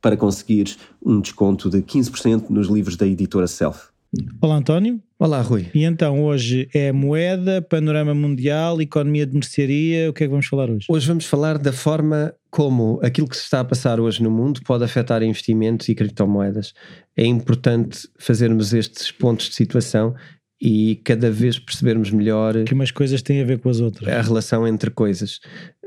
para conseguires um desconto de 15% nos livros da editora Self. Olá António. Olá Rui. E então hoje é moeda, panorama mundial, economia de mercearia, o que é que vamos falar hoje? Hoje vamos falar da forma como aquilo que se está a passar hoje no mundo pode afetar investimentos e criptomoedas. É importante fazermos estes pontos de situação e cada vez percebermos melhor que umas coisas têm a ver com as outras. A relação entre coisas.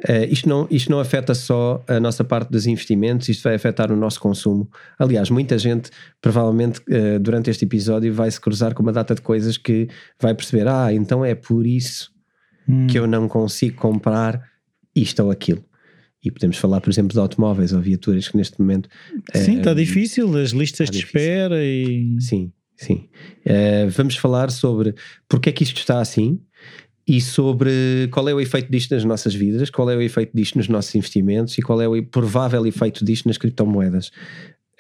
Uh, isto, não, isto não afeta só a nossa parte dos investimentos, isto vai afetar o nosso consumo. Aliás, muita gente, provavelmente, uh, durante este episódio, vai se cruzar com uma data de coisas que vai perceber: ah, então é por isso hum. que eu não consigo comprar isto ou aquilo. E podemos falar, por exemplo, de automóveis ou viaturas que neste momento. Sim, está uh, difícil, as listas de espera e. Sim, Sim. Vamos falar sobre porque é que isto está assim e sobre qual é o efeito disto nas nossas vidas, qual é o efeito disto nos nossos investimentos e qual é o provável efeito disto nas criptomoedas.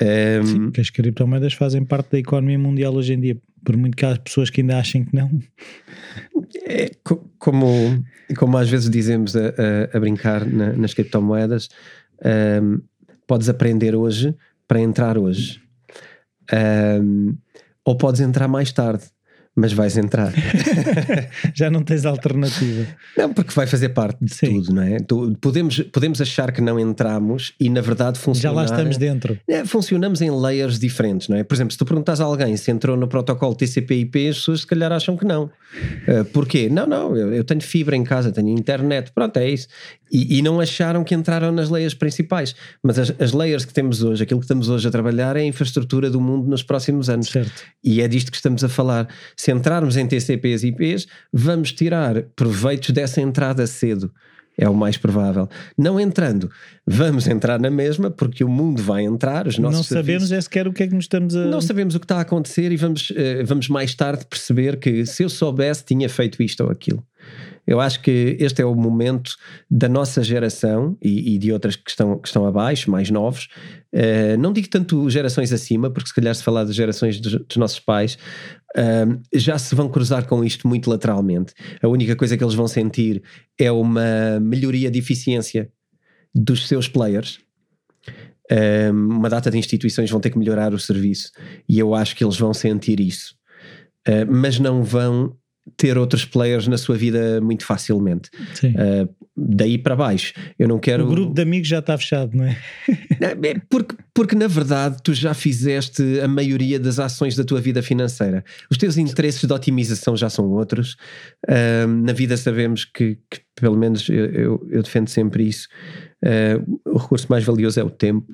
Um, Sim, que as criptomoedas fazem parte da economia mundial hoje em dia, por muito que há pessoas que ainda achem que não. É, como, como às vezes dizemos a, a, a brincar na, nas criptomoedas, um, podes aprender hoje para entrar hoje. Um, ou podes entrar mais tarde, mas vais entrar. Já não tens alternativa. Não, porque vai fazer parte de Sim. tudo, não é? Podemos, podemos achar que não entramos e na verdade funciona. Já lá estamos dentro. É, funcionamos em layers diferentes, não é? Por exemplo, se tu perguntas a alguém se entrou no protocolo TCP/IP, as pessoas se calhar acham que não. Uh, porquê? Não, não, eu, eu, tenho fibra em casa, tenho internet, pronto, é isso. E, e não acharam que entraram nas layers principais. Mas as, as, layers que temos hoje, aquilo que estamos hoje a trabalhar é a infraestrutura do mundo nos próximos anos. Certo. E é disto que estamos a falar. Se entrarmos em TCPs e IPs, vamos tirar proveitos dessa entrada cedo. É o mais provável. Não entrando, vamos entrar na mesma, porque o mundo vai entrar, os nossos Não sabemos serviços, é sequer o que é que nos estamos a. Não sabemos o que está a acontecer e vamos, uh, vamos mais tarde perceber que se eu soubesse, tinha feito isto ou aquilo. Eu acho que este é o momento da nossa geração e, e de outras que estão, que estão abaixo, mais novos. Uh, não digo tanto gerações acima, porque se calhar se falar das gerações dos, dos nossos pais, uh, já se vão cruzar com isto muito lateralmente. A única coisa que eles vão sentir é uma melhoria de eficiência dos seus players. Uh, uma data de instituições vão ter que melhorar o serviço e eu acho que eles vão sentir isso. mas não vão ter outros players na sua vida muito facilmente. Uh, daí para baixo. Eu não quero. O grupo de amigos já está fechado, não é? é porque, porque na verdade tu já fizeste a maioria das ações da tua vida financeira. Os teus interesses de otimização já são outros. Uh, na vida sabemos que, que pelo menos eu, eu, eu, defendo sempre isso. Uh, o recurso mais valioso é o tempo.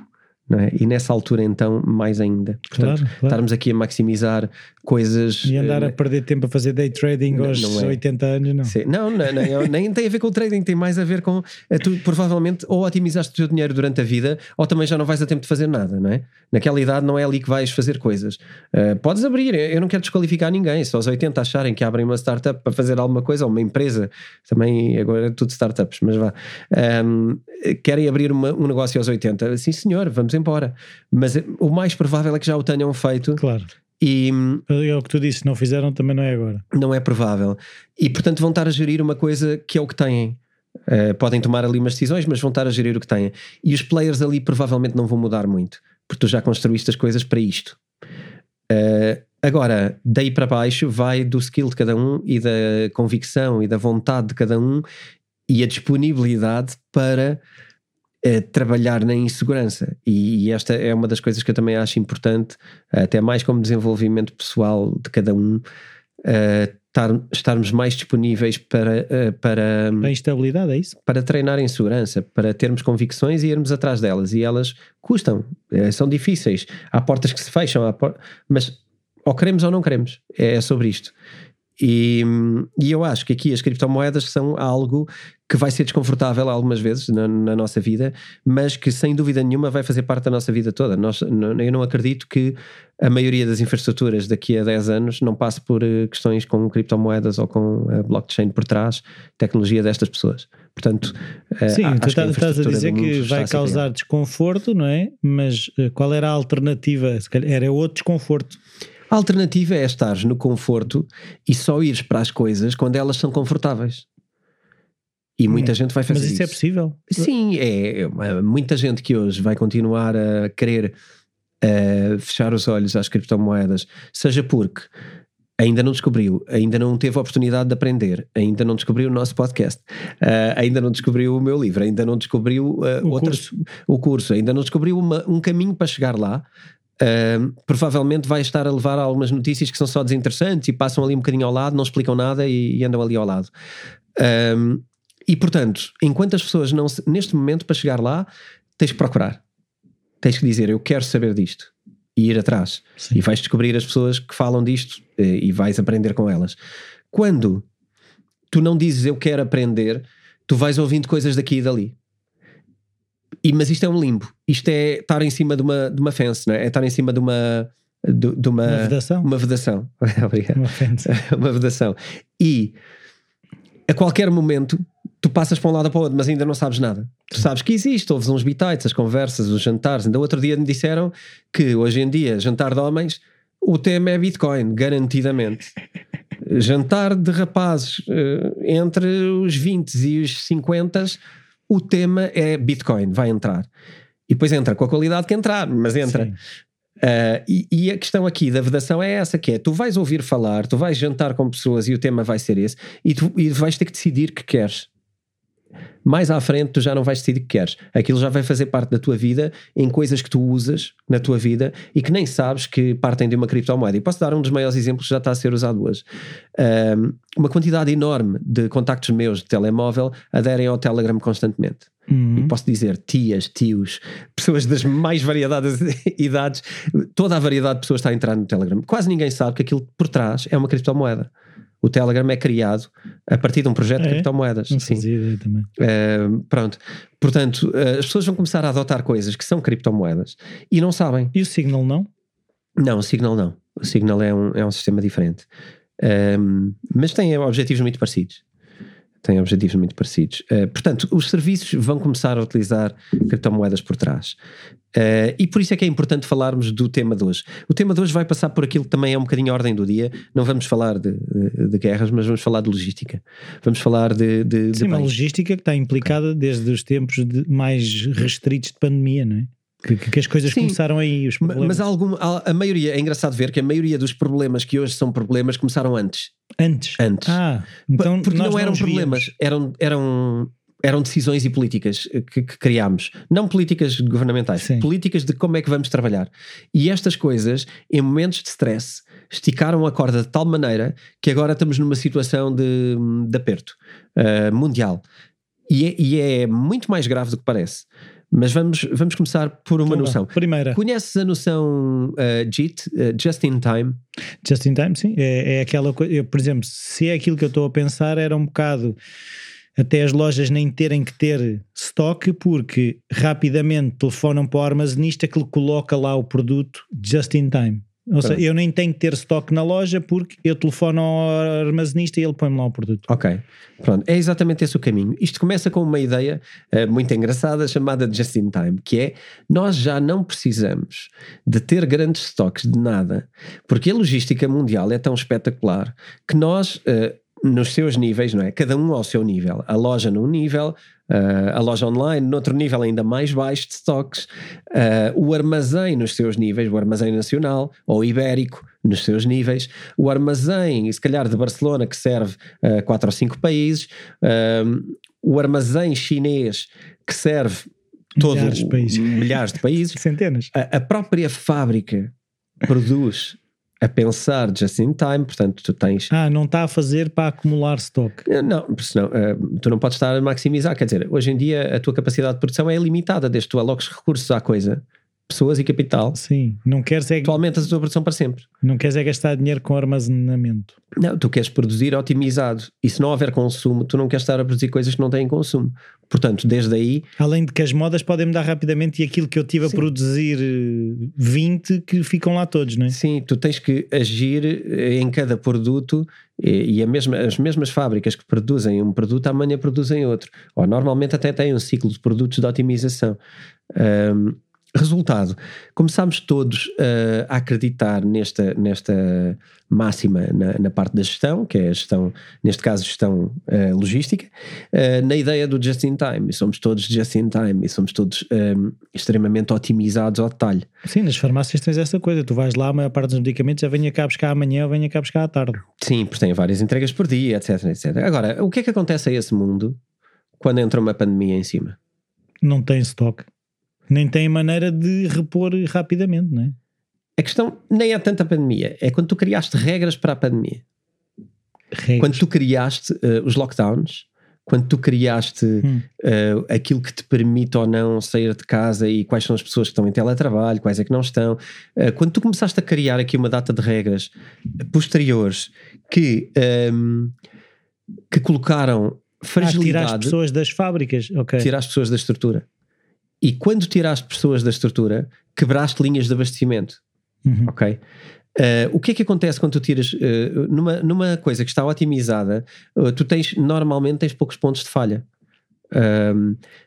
É? E nessa altura, então, mais ainda. Portanto, claro, claro. estarmos aqui a maximizar coisas. E andar a perder tempo a fazer day trading não, aos não é. 80 anos, não. Sim. Não, não, não, nem tem a ver com o trading, tem mais a ver com. Uh, tu provavelmente ou otimizaste o teu dinheiro durante a vida, ou também já não vais a tempo de fazer nada, não é? Naquela idade não é ali que vais fazer coisas. Uh, podes abrir, eu não quero desqualificar ninguém. Se aos 80 acharem que abrem uma startup para fazer alguma coisa, ou uma empresa, também agora é tudo startups, mas vá. Um, querem abrir uma, um negócio aos 80, sim senhor, vamos embora. Mas o mais provável é que já o tenham feito. Claro. E, é o que tu disse, não fizeram também não é agora. Não é provável. E portanto vão estar a gerir uma coisa que é o que têm. Uh, podem tomar ali umas decisões, mas vão estar a gerir o que têm. E os players ali provavelmente não vão mudar muito. porque tu já construíste as coisas para isto. Uh, agora, daí para baixo vai do skill de cada um e da convicção e da vontade de cada um e a disponibilidade para trabalhar na insegurança. E, e, esta é uma das coisas que eu também acho importante, até mais como desenvolvimento pessoal de cada um. Estar, estarmos mais disponíveis para, para. A instabilidade, é isso? Para treinar em segurança, para termos convicções e irmos atrás delas. E elas custam, são difíceis. Há portas que se fecham, por... mas ou queremos ou não queremos. É sobre isto. E, e, eu acho que aqui as criptomoedas são algo que vai ser desconfortável algumas vezes na, na, nossa vida, mas que sem dúvida nenhuma vai fazer parte da nossa vida toda. Nós, eu não acredito que a maioria das infraestruturas daqui a 10 anos não passe por eh, questões com criptomoedas ou com a blockchain por trás, tecnologia destas pessoas. Portanto, eh, sim, tu tá, estás a dizer que vai causar desconforto, não é? Mas eh, qual era a alternativa? Era outro desconforto. A alternativa é estar no conforto e só ires para as coisas quando elas são confortáveis. E hum, muita gente vai fazer isso. Mas isso, é possível? Sim, é, é, muita gente que hoje vai continuar a querer uh, fechar os olhos às criptomoedas, seja porque ainda não descobriu, ainda não teve a oportunidade de aprender, ainda não descobriu o nosso podcast, uh, ainda não descobriu o meu livro, ainda não descobriu uh, o, outros, curso. o curso, ainda não descobriu uma, um caminho para chegar lá, Uh, provavelmente vai estar a levar a algumas notícias que são só desinteressantes e passam ali um bocadinho ao lado, não explicam nada e, e andam ali ao lado. Um, e portanto, enquanto as pessoas não se, neste momento para chegar lá, tens que procurar, tens que dizer eu quero saber disto e ir atrás Sim. e vais descobrir as pessoas que falam disto eh, e vais aprender com elas. Quando tu não dizes eu quero aprender, tu vais ouvindo coisas daqui e dali. E, mas isto é um limbo. Isto é estar em cima de uma, de uma fence, não é? é estar em cima de uma. De, de uma, uma vedação. Uma vedação. Obrigado. Uma, uma vedação. E a qualquer momento tu passas para um lado para o outro, mas ainda não sabes nada. Tu sabes que existe, ouves uns bitites, as conversas, os jantares. Ainda outro dia me disseram que hoje em dia, jantar de homens, o tema é Bitcoin, garantidamente. jantar de rapazes eh, entre os 20 e os 50 o tema é Bitcoin, vai entrar. E depois entra com a qualidade que entrar, mas entra. Uh, e, e, a questão aqui da vedação é essa: que é tu vais ouvir falar, tu vais jantar com pessoas e o tema vai ser esse, e tu e vais ter que decidir que queres mais à frente tu já não vais decidir o que queres. Aquilo já vai fazer parte da tua vida em coisas que tu usas na tua vida e que nem sabes que partem de uma criptomoeda. E posso dar um dos maiores exemplos que já está a ser usado hoje. Um, uma quantidade enorme de contactos meus de telemóvel aderem ao Telegram constantemente. Uhum. E posso dizer tias, tios, pessoas das mais variadas idades, toda a variedade de pessoas está a entrar no Telegram. Quase ninguém sabe que aquilo por trás é uma criptomoeda. O Telegram é criado a partir de um projeto de é? criptomoedas. Não sim. ideia também. Uh, pronto. Portanto, uh, as pessoas vão começar a adotar coisas que são criptomoedas e não sabem. E o Signal não? Não, o Signal não. O Signal é um, é um sistema diferente. Um, mas tem objetivos muito parecidos têm objetivos muito parecidos. Uh, portanto, os serviços vão começar a utilizar criptomoedas por trás. Uh, e por isso é que é importante falarmos do tema de hoje. O tema de hoje vai passar por aquilo que também é um bocadinho a ordem do dia. Não vamos falar de, de, de guerras, mas vamos falar de logística. Vamos falar de. de Sim, uma logística que está implicada desde os tempos mais restritos de pandemia, não é? Que, que, as coisas Sim, começaram aí, os problemas. Mas algum, a, a maioria, é engraçado ver que a maioria dos problemas que hoje são problemas começaram antes. Antes? Antes. Ah, então Porque não eram não problemas, eram, eram, eram decisões e políticas que, que criámos. Não políticas governamentais, Sim. políticas de como é que vamos trabalhar. E estas coisas, em momentos de stress, esticaram a corda de tal maneira que agora estamos numa situação de, de aperto uh, mundial. E é, e é muito mais grave do que parece. Mas vamos, vamos começar por uma então, noção. Primeira. Conheces a noção uh, JIT, uh, Just in Time? Just in Time, sim. É, é aquela coisa. Por exemplo, se é aquilo que eu estou a pensar, era um bocado até as lojas nem terem que ter estoque, porque rapidamente telefonam para o armazenista que lhe coloca lá o produto just in time. Ou seja, eu nem tenho que ter estoque na loja porque eu telefono ao armazenista e ele põe-me lá o produto. Ok, pronto, é exatamente esse o caminho. Isto começa com uma ideia uh, muito engraçada chamada just in time, que é nós já não precisamos de ter grandes estoques de nada, porque a logística mundial é tão espetacular que nós. Uh, nos seus níveis, não é? Cada um ao seu nível. A loja num nível, uh, a loja online noutro nível ainda mais baixo de stocks, uh, o armazém nos seus níveis, o armazém nacional ou ibérico nos seus níveis, o armazém, se calhar de Barcelona, que serve a quatro ou cinco países, o armazém chinês que serve todo milhares de países, milhares de países. centenas. A, a, própria fábrica produz a pensar just in time, portanto tu tens... Ah, não está a fazer para acumular stock. Eh, não, senão, uh, tu não podes estar a maximizar, quer dizer, hoje em dia a tua capacidade de produção é limitada, desde que tu aloques recursos à coisa, pessoas e capital. Sim, não queres é... Tu aumentas a tua produção para sempre. Não queres é gastar dinheiro com armazenamento. Não, tu queres produzir otimizado. E se não houver consumo, tu não queres estar a produzir coisas que não têm consumo. Portanto, desde aí. Além de que as modas podem mudar rapidamente e aquilo que eu tive Sim. a produzir 20 eh, que ficam lá todos, não é? Sim, tu tens que agir eh, em cada produto e, a mesma, as mesmas fábricas que produzem um produto amanhã produzem outro. Ou normalmente até têm um ciclo de produtos de otimização. Um, Resultado, começámos todos uh, a acreditar nesta, nesta máxima na, na, parte da gestão, que é a gestão, neste caso, gestão uh, logística, uh, na ideia do just in time. E somos todos just in time e somos todos um, extremamente otimizados ao detalhe. Sim, nas farmácias tens essa coisa. Tu vais lá, a maior parte dos medicamentos já venha cá buscar amanhã ou venha cá buscar à tarde. Sim, porque tem várias entregas por dia, etc, etc. Agora, o que é que acontece a esse mundo quando entra uma pandemia em cima? Não tem estoque nem tem maneira de repor rapidamente, não é? A questão nem é tanto a pandemia, é quando tu criaste regras para a pandemia. Regras. Quando tu criaste uh, os lockdowns, quando tu criaste hum. uh, aquilo que te permite ou não sair de casa e quais são as pessoas que estão em teletrabalho, quais é que não estão, uh, quando tu começaste a criar aqui uma data de regras posteriores que, um, ehm, que colocaram fragilidade. Ah, tirar as pessoas das fábricas, ok. Tirar as pessoas da estrutura. E quando tiraste pessoas da estrutura, quebraste linhas de abastecimento. Uhum. Ok? Uh, o que é que acontece quando tu tiras uh, numa, numa coisa que está otimizada? Uh, tu tens normalmente tens poucos pontos de falha,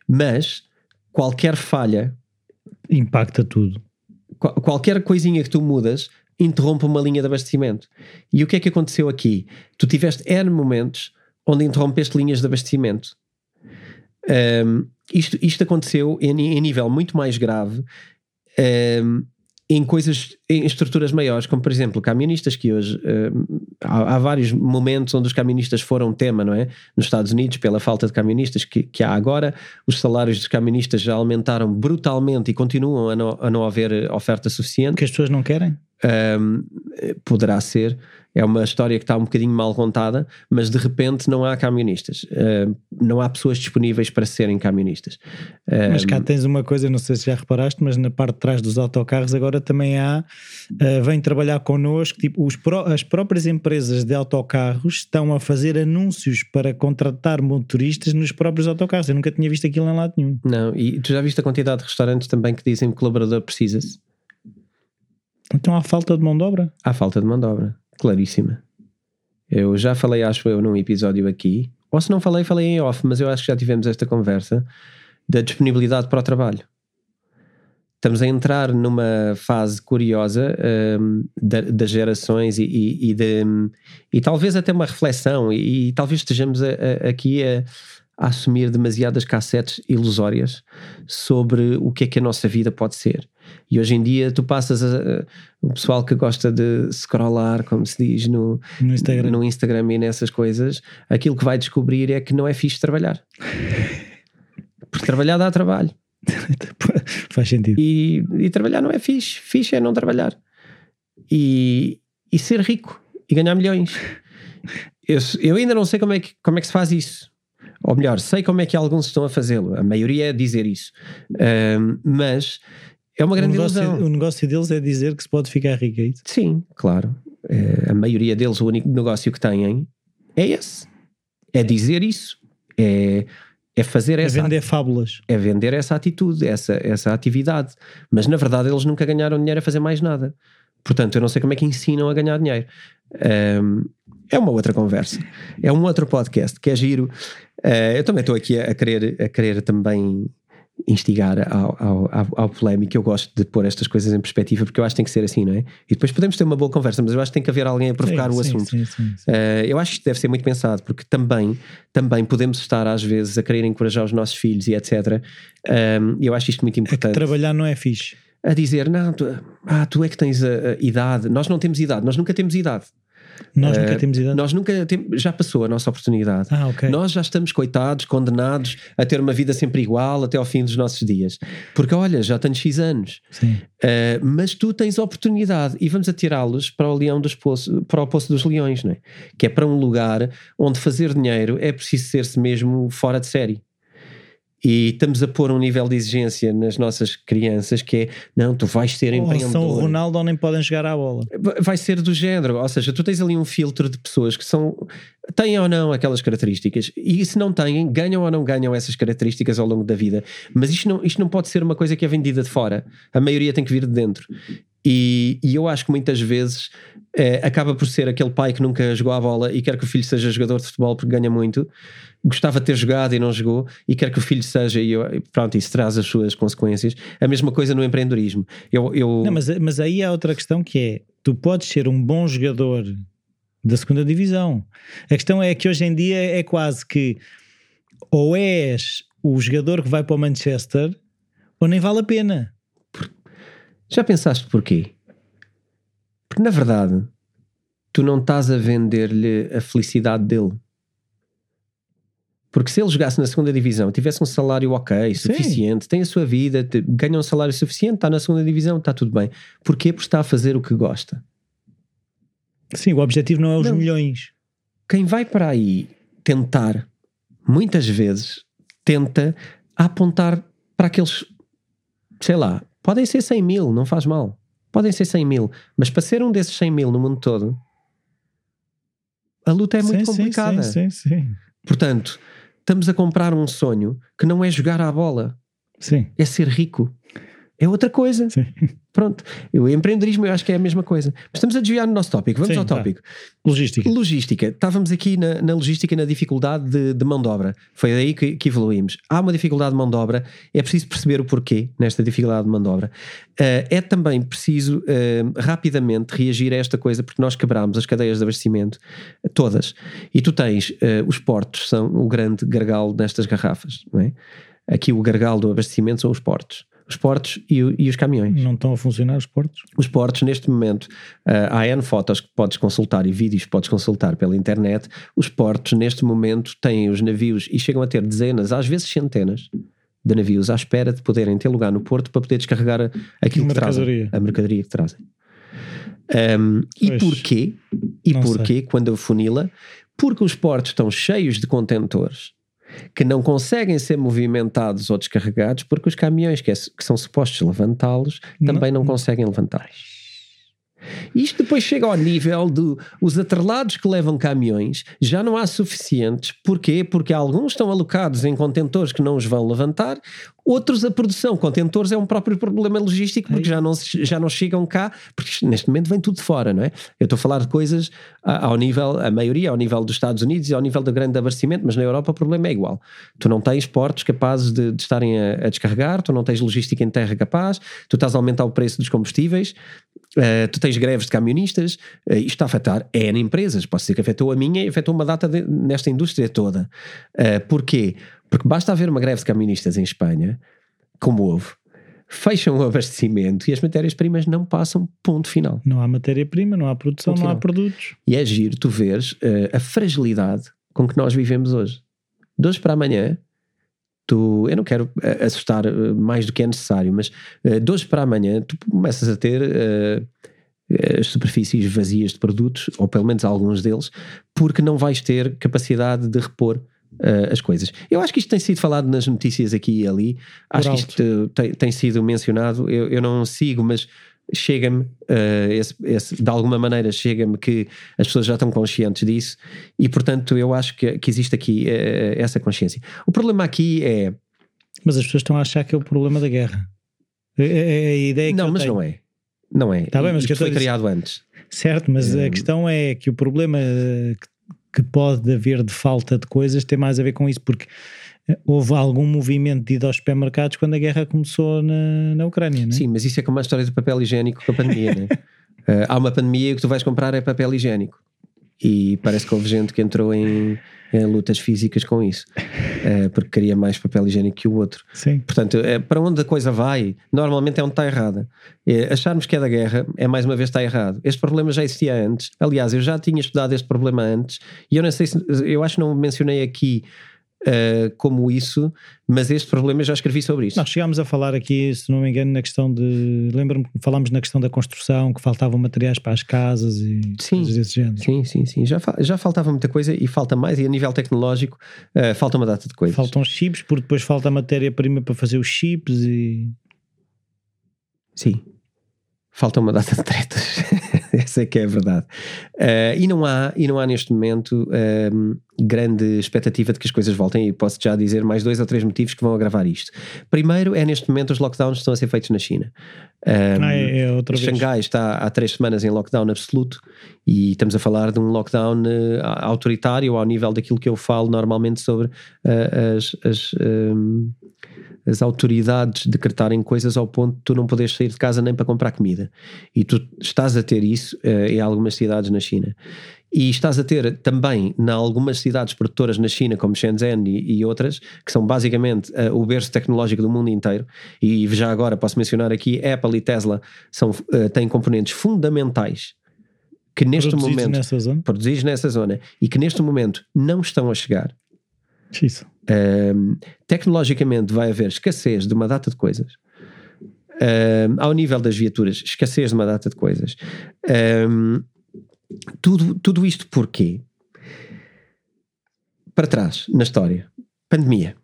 mas qualquer falha impacta tudo. Qual, qualquer coisinha que tu mudas interrompe uma linha de abastecimento. E o que é que aconteceu aqui? Tu tiveste N momentos onde interrompeste linhas de abastecimento. Um, isto, isto aconteceu em, em, nível muito mais grave um, em coisas, em estruturas maiores, como por exemplo camionistas que hoje um, há, há, vários momentos onde os camionistas foram tema, não é? Nos Estados Unidos, pela falta de camionistas que, que há agora, os salários dos camionistas já aumentaram brutalmente e continuam a não, a não haver oferta suficiente. Que as pessoas não querem? Um, poderá ser. É uma história que está um bocadinho mal contada, mas de repente não há camionistas. Uh, não há pessoas disponíveis para serem camionistas. Uh, mas cá tens uma coisa, não sei se já reparaste, mas na parte de trás dos autocarros agora também há, uh, vem trabalhar connosco, tipo, os as próprias empresas de autocarros estão a fazer anúncios para contratar motoristas nos próprios autocarros. Eu nunca tinha visto aquilo em lado nenhum. Não, e tu já viste a quantidade de restaurantes também que dizem que o colaborador precisa-se? Então há falta de mão de obra? Há falta de mão de obra, claríssima. Eu já falei, acho eu, num episódio aqui, ou se não falei, falei em off, mas eu acho que já tivemos esta conversa da disponibilidade para o trabalho. Estamos a entrar numa fase curiosa um, das gerações e, e, e, de, e, talvez até uma reflexão, e, e talvez estejamos a, a, aqui a, a assumir demasiadas cassetes ilusórias sobre o que é que a nossa vida pode ser. E hoje em dia tu passas a, o pessoal que gosta de scrollar, como se diz no, no, Instagram. no Instagram e nessas coisas, aquilo que vai descobrir é que não é fixe trabalhar. Porque trabalhar dá trabalho. Faz sentido. E, e, trabalhar não é fixe. Fixe é não trabalhar. E, e ser rico e ganhar milhões. Eu, eu ainda não sei como é, que, como é que se faz isso ou melhor, sei como é que alguns estão a fazê-lo, a maioria é dizer isso, um, mas é uma grande o negócio, ilusão. O negócio deles é dizer que se pode ficar rico, é isso? Sim, claro. É, a maioria deles, o único negócio que têm é esse. É dizer isso. É, é fazer é essa. É vender fábulas. É vender essa atitude, essa, essa atividade. Mas na verdade eles nunca ganharam dinheiro a fazer mais nada. Portanto, eu não sei como é que ensinam a ganhar dinheiro. Um, é uma outra conversa. É um outro podcast que é giro. Uh, eu também estou aqui a querer, a querer também instigar ao, ao, ao, ao polémico. Eu gosto de pôr estas coisas em perspectiva porque eu acho que tem que ser assim, não é? E depois podemos ter uma boa conversa, mas eu acho que tem que haver alguém a provocar Sim, o sim, assunto. sim. Uh, eu acho que isto deve ser muito pensado, porque também, também podemos estar às vezes a querer encorajar os nossos filhos e etc. Um, eu acho isto muito É importante. trabalhar não é fixe. A dizer, não, tu, ah, tu é que tens a, a idade. Nós não temos idade, nós nunca temos idade. Nós nunca temos idade. Nós nunca temos, já passou a nossa oportunidade. Ah, ok. Nós já estamos coitados, condenados a ter uma vida sempre igual até ao fim dos nossos dias. Porque olha, já tenho X anos. Sim. Uh, mas tu tens oportunidade e vamos atirá-los para o leão dos poços, para o poço dos leões, não é? Que é para um lugar onde fazer dinheiro é preciso ser-se mesmo fora de série. E estamos a pôr um nível de exigência nas nossas crianças que é não, tu vais ser Ou empreendedor. são o Ronaldo ou nem podem jogar à bola. Vai ser do género, ou seja, tu tens ali um filtro de pessoas que são têm ou não aquelas características e se não têm, ganham ou não ganham essas características ao longo da vida. Mas isto não, isto não pode ser uma coisa que é vendida de fora. A maioria tem que vir de dentro. E, e eu acho que muitas vezes eh, acaba por ser aquele pai que nunca jogou a bola e quer que o filho seja jogador de futebol porque ganha muito, gostava de ter jogado e não jogou, e quer que o filho seja, e eu- pronto, isso traz as suas consequências. A mesma coisa no empreendedorismo. Eu, eu, Não, mas, mas aí há outra questão que é: tu podes ser um bom jogador da segunda divisão. A questão é que hoje em dia é quase que ou és o jogador que vai para o Manchester ou nem vale a pena. Já pensaste porquê? Porque na verdade tu não estás a vender-lhe a felicidade dele. Porque se ele jogasse na segunda divisão, tivesse um salário ok, Sim. suficiente, tem a sua vida, ganha um salário suficiente, está na segunda divisão, está tudo bem. Porquê? Porque está a fazer o que gosta. Sim, o objetivo não é os Não. milhões. Quem vai para aí tentar, muitas vezes, tenta apontar para aqueles, sei lá, podem ser 100 mil, não faz mal. Podem ser 100 mil, mas para ser um desses 100 mil no mundo todo, a luta é muito sim, complicada. Sim, sim, sim. Portanto, estamos a comprar um sonho que não é jogar à bola, Sim, é ser rico. É outra coisa. sim. Pronto. O empreendedorismo eu acho que é a mesma coisa. Mas estamos a desviar no nosso tópico. Vamos Sim, ao vá. tópico. Logística. Logística. Estávamos aqui na, na logística e na dificuldade de, de mão de obra. Foi daí que, que evoluímos. Há uma dificuldade de mão de obra. É preciso perceber o porquê nesta dificuldade de mão de obra. Eh, é também preciso eh, rapidamente reagir a esta coisa porque nós quebramos as cadeias de abastecimento eh, todas. E tu tens eh, os portos, são o grande gargalo nestas garrafas. Não é? Aqui o gargalo do abastecimento são os portos. Os portos e, e os caminhões. Não estão a funcionar os portos? Os portos, neste momento, ah, há N fotos que podes consultar e vídeos que podes consultar pela internet. Os portos, neste momento, têm os navios e chegam a ter dezenas, às vezes centenas, de navios à espera de poderem ter lugar no porto para poder descarregar a- aquilo que trazem, a mercadoria que trazem. Ahm, e porquê? E não porquê quando afunila? Porque os portos estão cheios de contentores que não conseguem ser movimentados ou descarregados porque os caminhões que, é- que são supostos levantá-los também não, conseguem levantar. Isto depois chega ao nível de os atrelados que levam caminhões já não há suficientes. Porquê? Porque alguns estão alocados em contentores que não os vão levantar, outros a produção. Contentores é um próprio problema logístico porque já não, já não chegam cá, porque neste momento vem tudo de fora, não é? Eu estou a falar de coisas ao nível, a maioria ao nível dos Estados Unidos e ao nível do grande abastecimento, mas na Europa o problema é igual. Tu não tens portos capazes de, de estarem a, a descarregar, tu não tens logística em terra capaz, tu estás a aumentar o preço dos combustíveis, Uh, tu tens greves de camionistas, uh, isto está a afetar N empresas, pode ser que afetou a minha e afetou uma data de- nesta indústria toda. Uh, porquê? Porque basta haver uma greve de camionistas em Espanha, como houve, fecham o abastecimento e as matérias-primas não passam ponto final. Não há matéria-prima, não há produção, Ponto não há produtos. E é giro tu veres uh, a fragilidade com que nós vivemos hoje. De hoje para amanhã, tu, eu não quero uh, assustar uh, mais do que é necessário, mas uh, de hoje para amanhã tu começas a ter uh, as superfícies vazias de produtos, ou pelo menos alguns deles, porque não vais ter capacidade de repor as coisas. Eu acho que isto tem sido falado nas notícias aqui e ali, acho que isto tem, tem sido mencionado. Eu, eu não sigo, mas chega-me, uh, de alguma maneira, chega-me que as pessoas já estão conscientes disso e, portanto, eu acho que, que existe aqui uh, essa consciência. O problema aqui é. Mas as pessoas estão a achar que é o problema da guerra. É, é- é a ideia que não, mas tenho. não é. Não é. Tá bem, mas Isto que foi criado antes. Certo, mas a questão é que o problema que, que pode haver de falta de coisas tem mais a ver com isso, porque houve algum movimento de ir aos supermercados quando a guerra começou na, na Ucrânia, não é? Sim, mas isso é como a história do papel higiênico com a pandemia, né? Uh, há uma pandemia e o que tu vais comprar é papel higiênico. E parece que houve gente que entrou em, em lutas físicas com isso, uh, porque queria mais papel higiênico que o outro. Sim. Portanto, é, para onde a coisa vai, normalmente é onde está errada. É, acharmos que é da guerra é mais uma vez está errado. Este problema já existia antes. Aliás, eu já tinha estudado este problema antes e eu não sei se eu acho que não mencionei aqui uh, como isso, mas este problema eu já escrevi sobre isso. Nós chegámos a falar aqui, se não me engano, na questão de. Lembro-me que falámos na questão da construção, que faltavam materiais para as casas e sim, coisas desse género. Sim, sim, sim. Já, já faltava muita coisa e falta mais, e a nível tecnológico uh, falta uma data de coisas. Faltam chips, porque depois falta matéria-prima para fazer os chips e. Sim. Falta uma data de tretas. Essa é que é a verdade. Uh, e, não há, e não há neste momento uh, grande expectativa de que as coisas voltem, e posso já dizer mais dois ou três motivos que vão agravar isto. Primeiro é neste momento os lockdowns estão a ser feitos na China. Um, ah, é, é Xangai vez. está há três semanas em lockdown absoluto e estamos a falar de um lockdown uh, autoritário ao nível daquilo que eu falo normalmente sobre uh, as, as, um, as autoridades decretarem coisas ao ponto de tu não poderes sair de casa nem para comprar comida. E tu estás a ter isso uh, em algumas cidades na China. E estás a ter também, em algumas cidades produtoras na China, como Shenzhen e, e outras, que são basicamente uh, o berço tecnológico do mundo inteiro, e já agora posso mencionar aqui, Apple e Tesla são, uh, têm componentes fundamentais que neste produzidos momento nessa zona. produzidos nessa zona e que neste momento não estão a chegar. Isso. Um, tecnologicamente vai haver escassez de uma data de coisas. Um, ao nível das viaturas, escassez de uma data de coisas. Um, tudo, tudo isto porquê? Para trás, na história. Pandemia.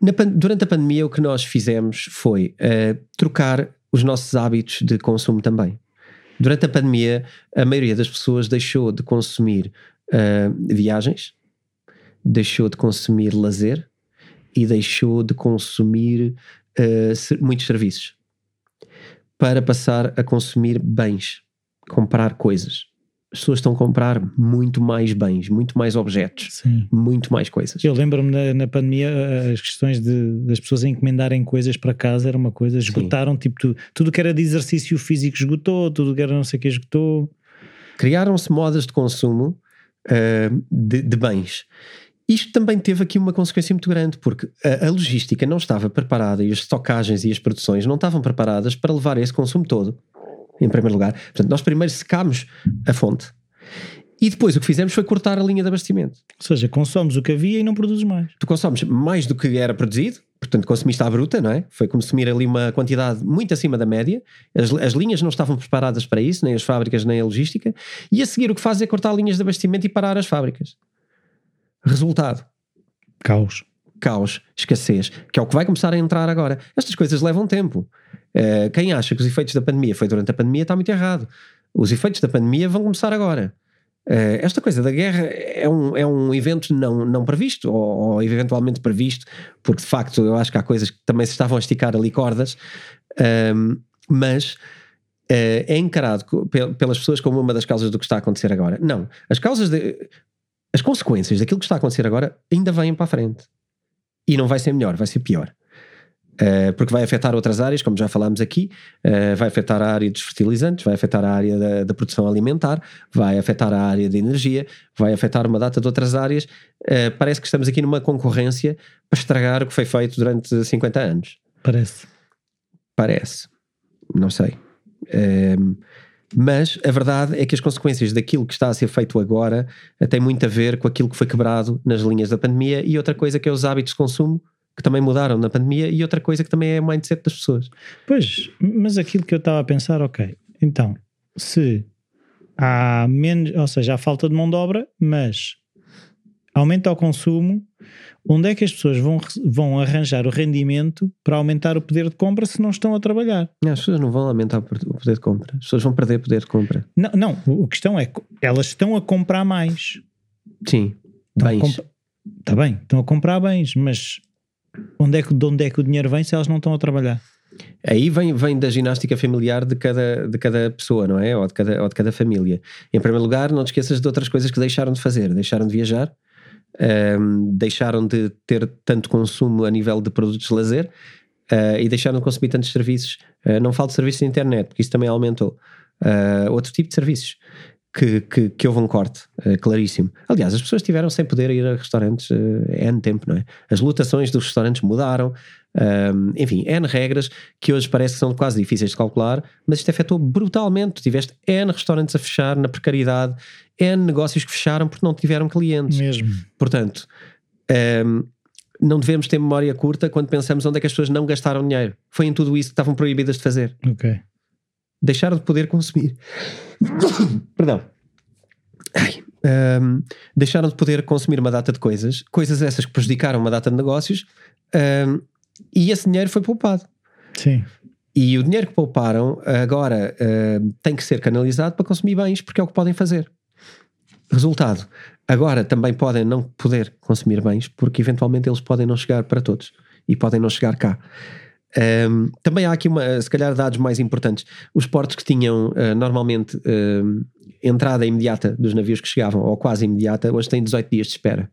Na, durante a pandemia, o que nós fizemos foi uh, trocar os nossos hábitos de consumo também. Durante a pandemia, a maioria das pessoas deixou de consumir uh, viagens, deixou de consumir lazer e deixou de consumir uh, muitos serviços para passar a consumir bens, comprar coisas as pessoas estão a comprar muito mais bens, muito mais objetos, Sim. muito mais coisas. Eu lembro-me na, na, pandemia as questões de, das pessoas encomendarem coisas para casa era uma coisa, esgotaram Sim. tipo tudo, tudo que era de exercício físico esgotou, tudo que era não sei o que esgotou. Criaram-se modas de consumo uh, de, de, bens. Isto também teve aqui uma consequência muito grande, porque a, a logística não estava preparada e as estocagens e as produções não estavam preparadas para levar esse consumo todo em primeiro lugar. Portanto, nós primeiro secámos a fonte e depois o que fizemos foi cortar a linha de abastecimento. Ou seja, consomes o que havia e não produzes mais. Tu consomes mais do que era produzido, portanto consumiste à bruta, não é? Foi consumir ali uma quantidade muito acima da média. As, as linhas não estavam preparadas para isso, nem as fábricas, nem a logística. E a seguir o que faz é cortar linhas de abastecimento e parar as fábricas. Resultado: caos. Caos, escassez, que é o que vai começar a entrar agora. Estas coisas levam tempo. Uh, quem acha que os efeitos da pandemia foi durante a pandemia está muito errado. Os efeitos da pandemia vão começar agora. Uh, esta coisa da guerra é um, é um evento não, não previsto, ou, ou, eventualmente previsto, porque de facto eu acho que há coisas que também se estavam a esticar ali cordas, mas uh, é encarado pelas pessoas como uma das causas do que está a acontecer agora. Não, as causas, de, as consequências daquilo que está a acontecer agora ainda vêm para a frente. E não vai ser melhor, vai ser pior. Uh, porque vai afetar outras áreas, como já falámos aqui, uh, vai afetar a área dos fertilizantes, vai afetar a área da, da, produção alimentar, vai afetar a área da energia, vai afetar uma data de outras áreas. Uh, parece que estamos aqui numa concorrência para estragar o que foi feito durante 50 anos. Parece. Parece. Não sei. Mas a verdade é que as consequências daquilo que está a ser feito agora têm muito a ver com aquilo que foi quebrado nas linhas da pandemia e outra coisa que é os hábitos de consumo que também mudaram na pandemia e outra coisa que também é o mindset das pessoas. Pois, mas aquilo que eu estava a pensar, ok, então, se há menos, ou seja, há falta de mão de obra, mas aumenta o consumo, onde é que as pessoas vão, vão arranjar o rendimento para aumentar o poder de compra se não estão a trabalhar? Não, as pessoas não vão aumentar o poder de compra, as pessoas vão perder poder de compra. Não, não, a questão é elas estão a comprar mais. Sim, bens. Está bem, estão a comprar bens, mas Onde é que, de onde é que o dinheiro vem se elas não estão a trabalhar? Aí vem, vem da ginástica familiar de cada, de cada pessoa, não é? Ou de cada, ou de cada família. Em primeiro lugar, não te esqueças de outras coisas que deixaram de fazer. Deixaram de viajar, um, deixaram de ter tanto consumo a nível de produtos de lazer uh, e deixaram de consumir tantos serviços. Uh, não falo de serviços de internet, porque isso também aumentou. Uh, outro tipo de serviços. Que, que, que houve um corte, claríssimo. Aliás, as pessoas tiveram sem poder ir a restaurantes N tempo, não é? As lotações dos restaurantes mudaram, um, enfim, N regras que hoje parece que são quase difíceis de calcular, mas isto afetou brutalmente. Tiveste N restaurantes a fechar na precariedade, N negócios que fecharam porque não tiveram clientes. Mesmo. Portanto, um, não devemos ter memória curta quando pensamos onde é que as pessoas não gastaram dinheiro. Foi em tudo isso que estavam proibidas de fazer. Ok. Deixaram de poder consumir. Perdão. Ai, um, deixaram de poder consumir uma data de coisas, coisas essas que prejudicaram uma data de negócios, um, e esse dinheiro foi poupado. Sim. E o dinheiro que pouparam agora uh, tem que ser canalizado para consumir bens, porque é o que podem fazer. Resultado, agora também podem não poder consumir bens, porque eventualmente eles podem não chegar para todos e podem não chegar cá. Um, também há aqui, uma, se calhar, dados mais importantes. Os portos que tinham uh, normalmente uh, entrada imediata dos navios que chegavam, ou quase imediata, hoje têm 18 dias de espera.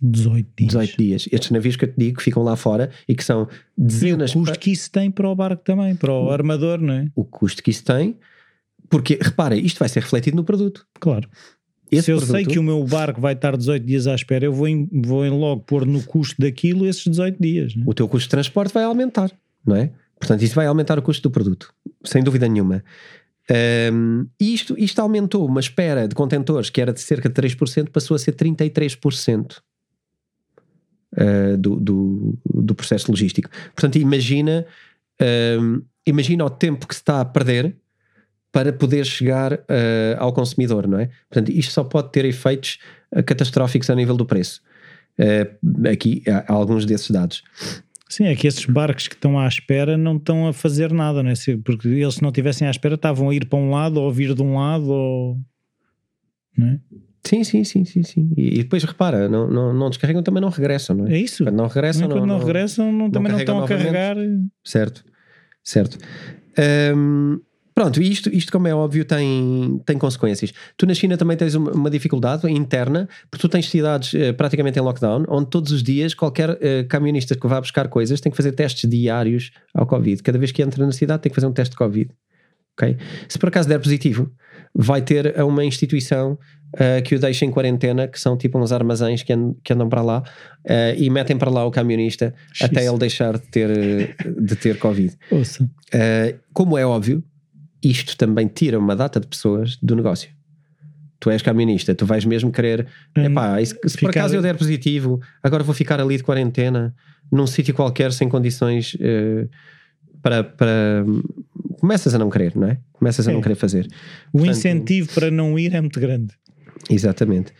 18 dias. 18 dias. Estes navios que eu te digo que ficam lá fora e que são dezenas. E o custo que isso tem para o barco também, para o armador, não é? O custo que isso tem, porque repara, isto vai ser refletido no produto. Claro. Se eu produto, sei que o meu barco vai estar 18 dias à espera, eu vou, em, vou em logo pôr no custo daquilo esses 18 dias. É? O teu custo de transporte vai aumentar, não é? Portanto, isso vai aumentar o custo do produto, sem dúvida nenhuma. Um, isto, isto aumentou uma espera de contentores que era de cerca de 3%, passou a ser 33% uh, do, do, do, processo logístico. Portanto, imagina, imagina o tempo que se está a perder para poder chegar uh, ao consumidor, não é? Portanto, isto só pode ter efeitos uh, catastróficos a nível do preço. Uh, aqui há alguns desses dados. Sim, é que esses barcos que estão à espera não estão a fazer nada, não é? Porque eles, se não estivessem à espera, estavam a ir para um lado ou a vir de um lado, ou... não é? Sim, sim, sim, sim, sim. E, depois repara, não, não, não descarregam, também não regressam, não é? É isso. Quando não regressam, não, não, não, regressam, não, também não estão a carregar. Certo, certo. Um, Pronto, isto, isto como é óbvio tem, tem consequências. Tu na China também tens uma, uma dificuldade interna, porque tu tens cidades uh, praticamente em lockdown, onde todos os dias qualquer uh, camionista que vá buscar coisas tem que fazer testes diários ao Covid. Cada vez que entra na cidade tem que fazer um teste de Covid. Okay? Se por acaso der positivo, vai ter uma instituição uh, que o deixa em quarentena, que são tipo uns armazéns que, and, que andam para lá uh, e metem para lá o camionista até ele deixar de ter, de ter Covid. Uh, como é óbvio, isto também tira uma data de pessoas do negócio. Tu és camionista, tu vais mesmo querer. Hum, epá, se, se por acaso eu der positivo, agora vou ficar ali de quarentena, num sítio qualquer, sem condições uh, para, para. Começas a não querer, não é? Começas a não querer fazer. O Portanto, incentivo para não ir é muito grande. Exatamente.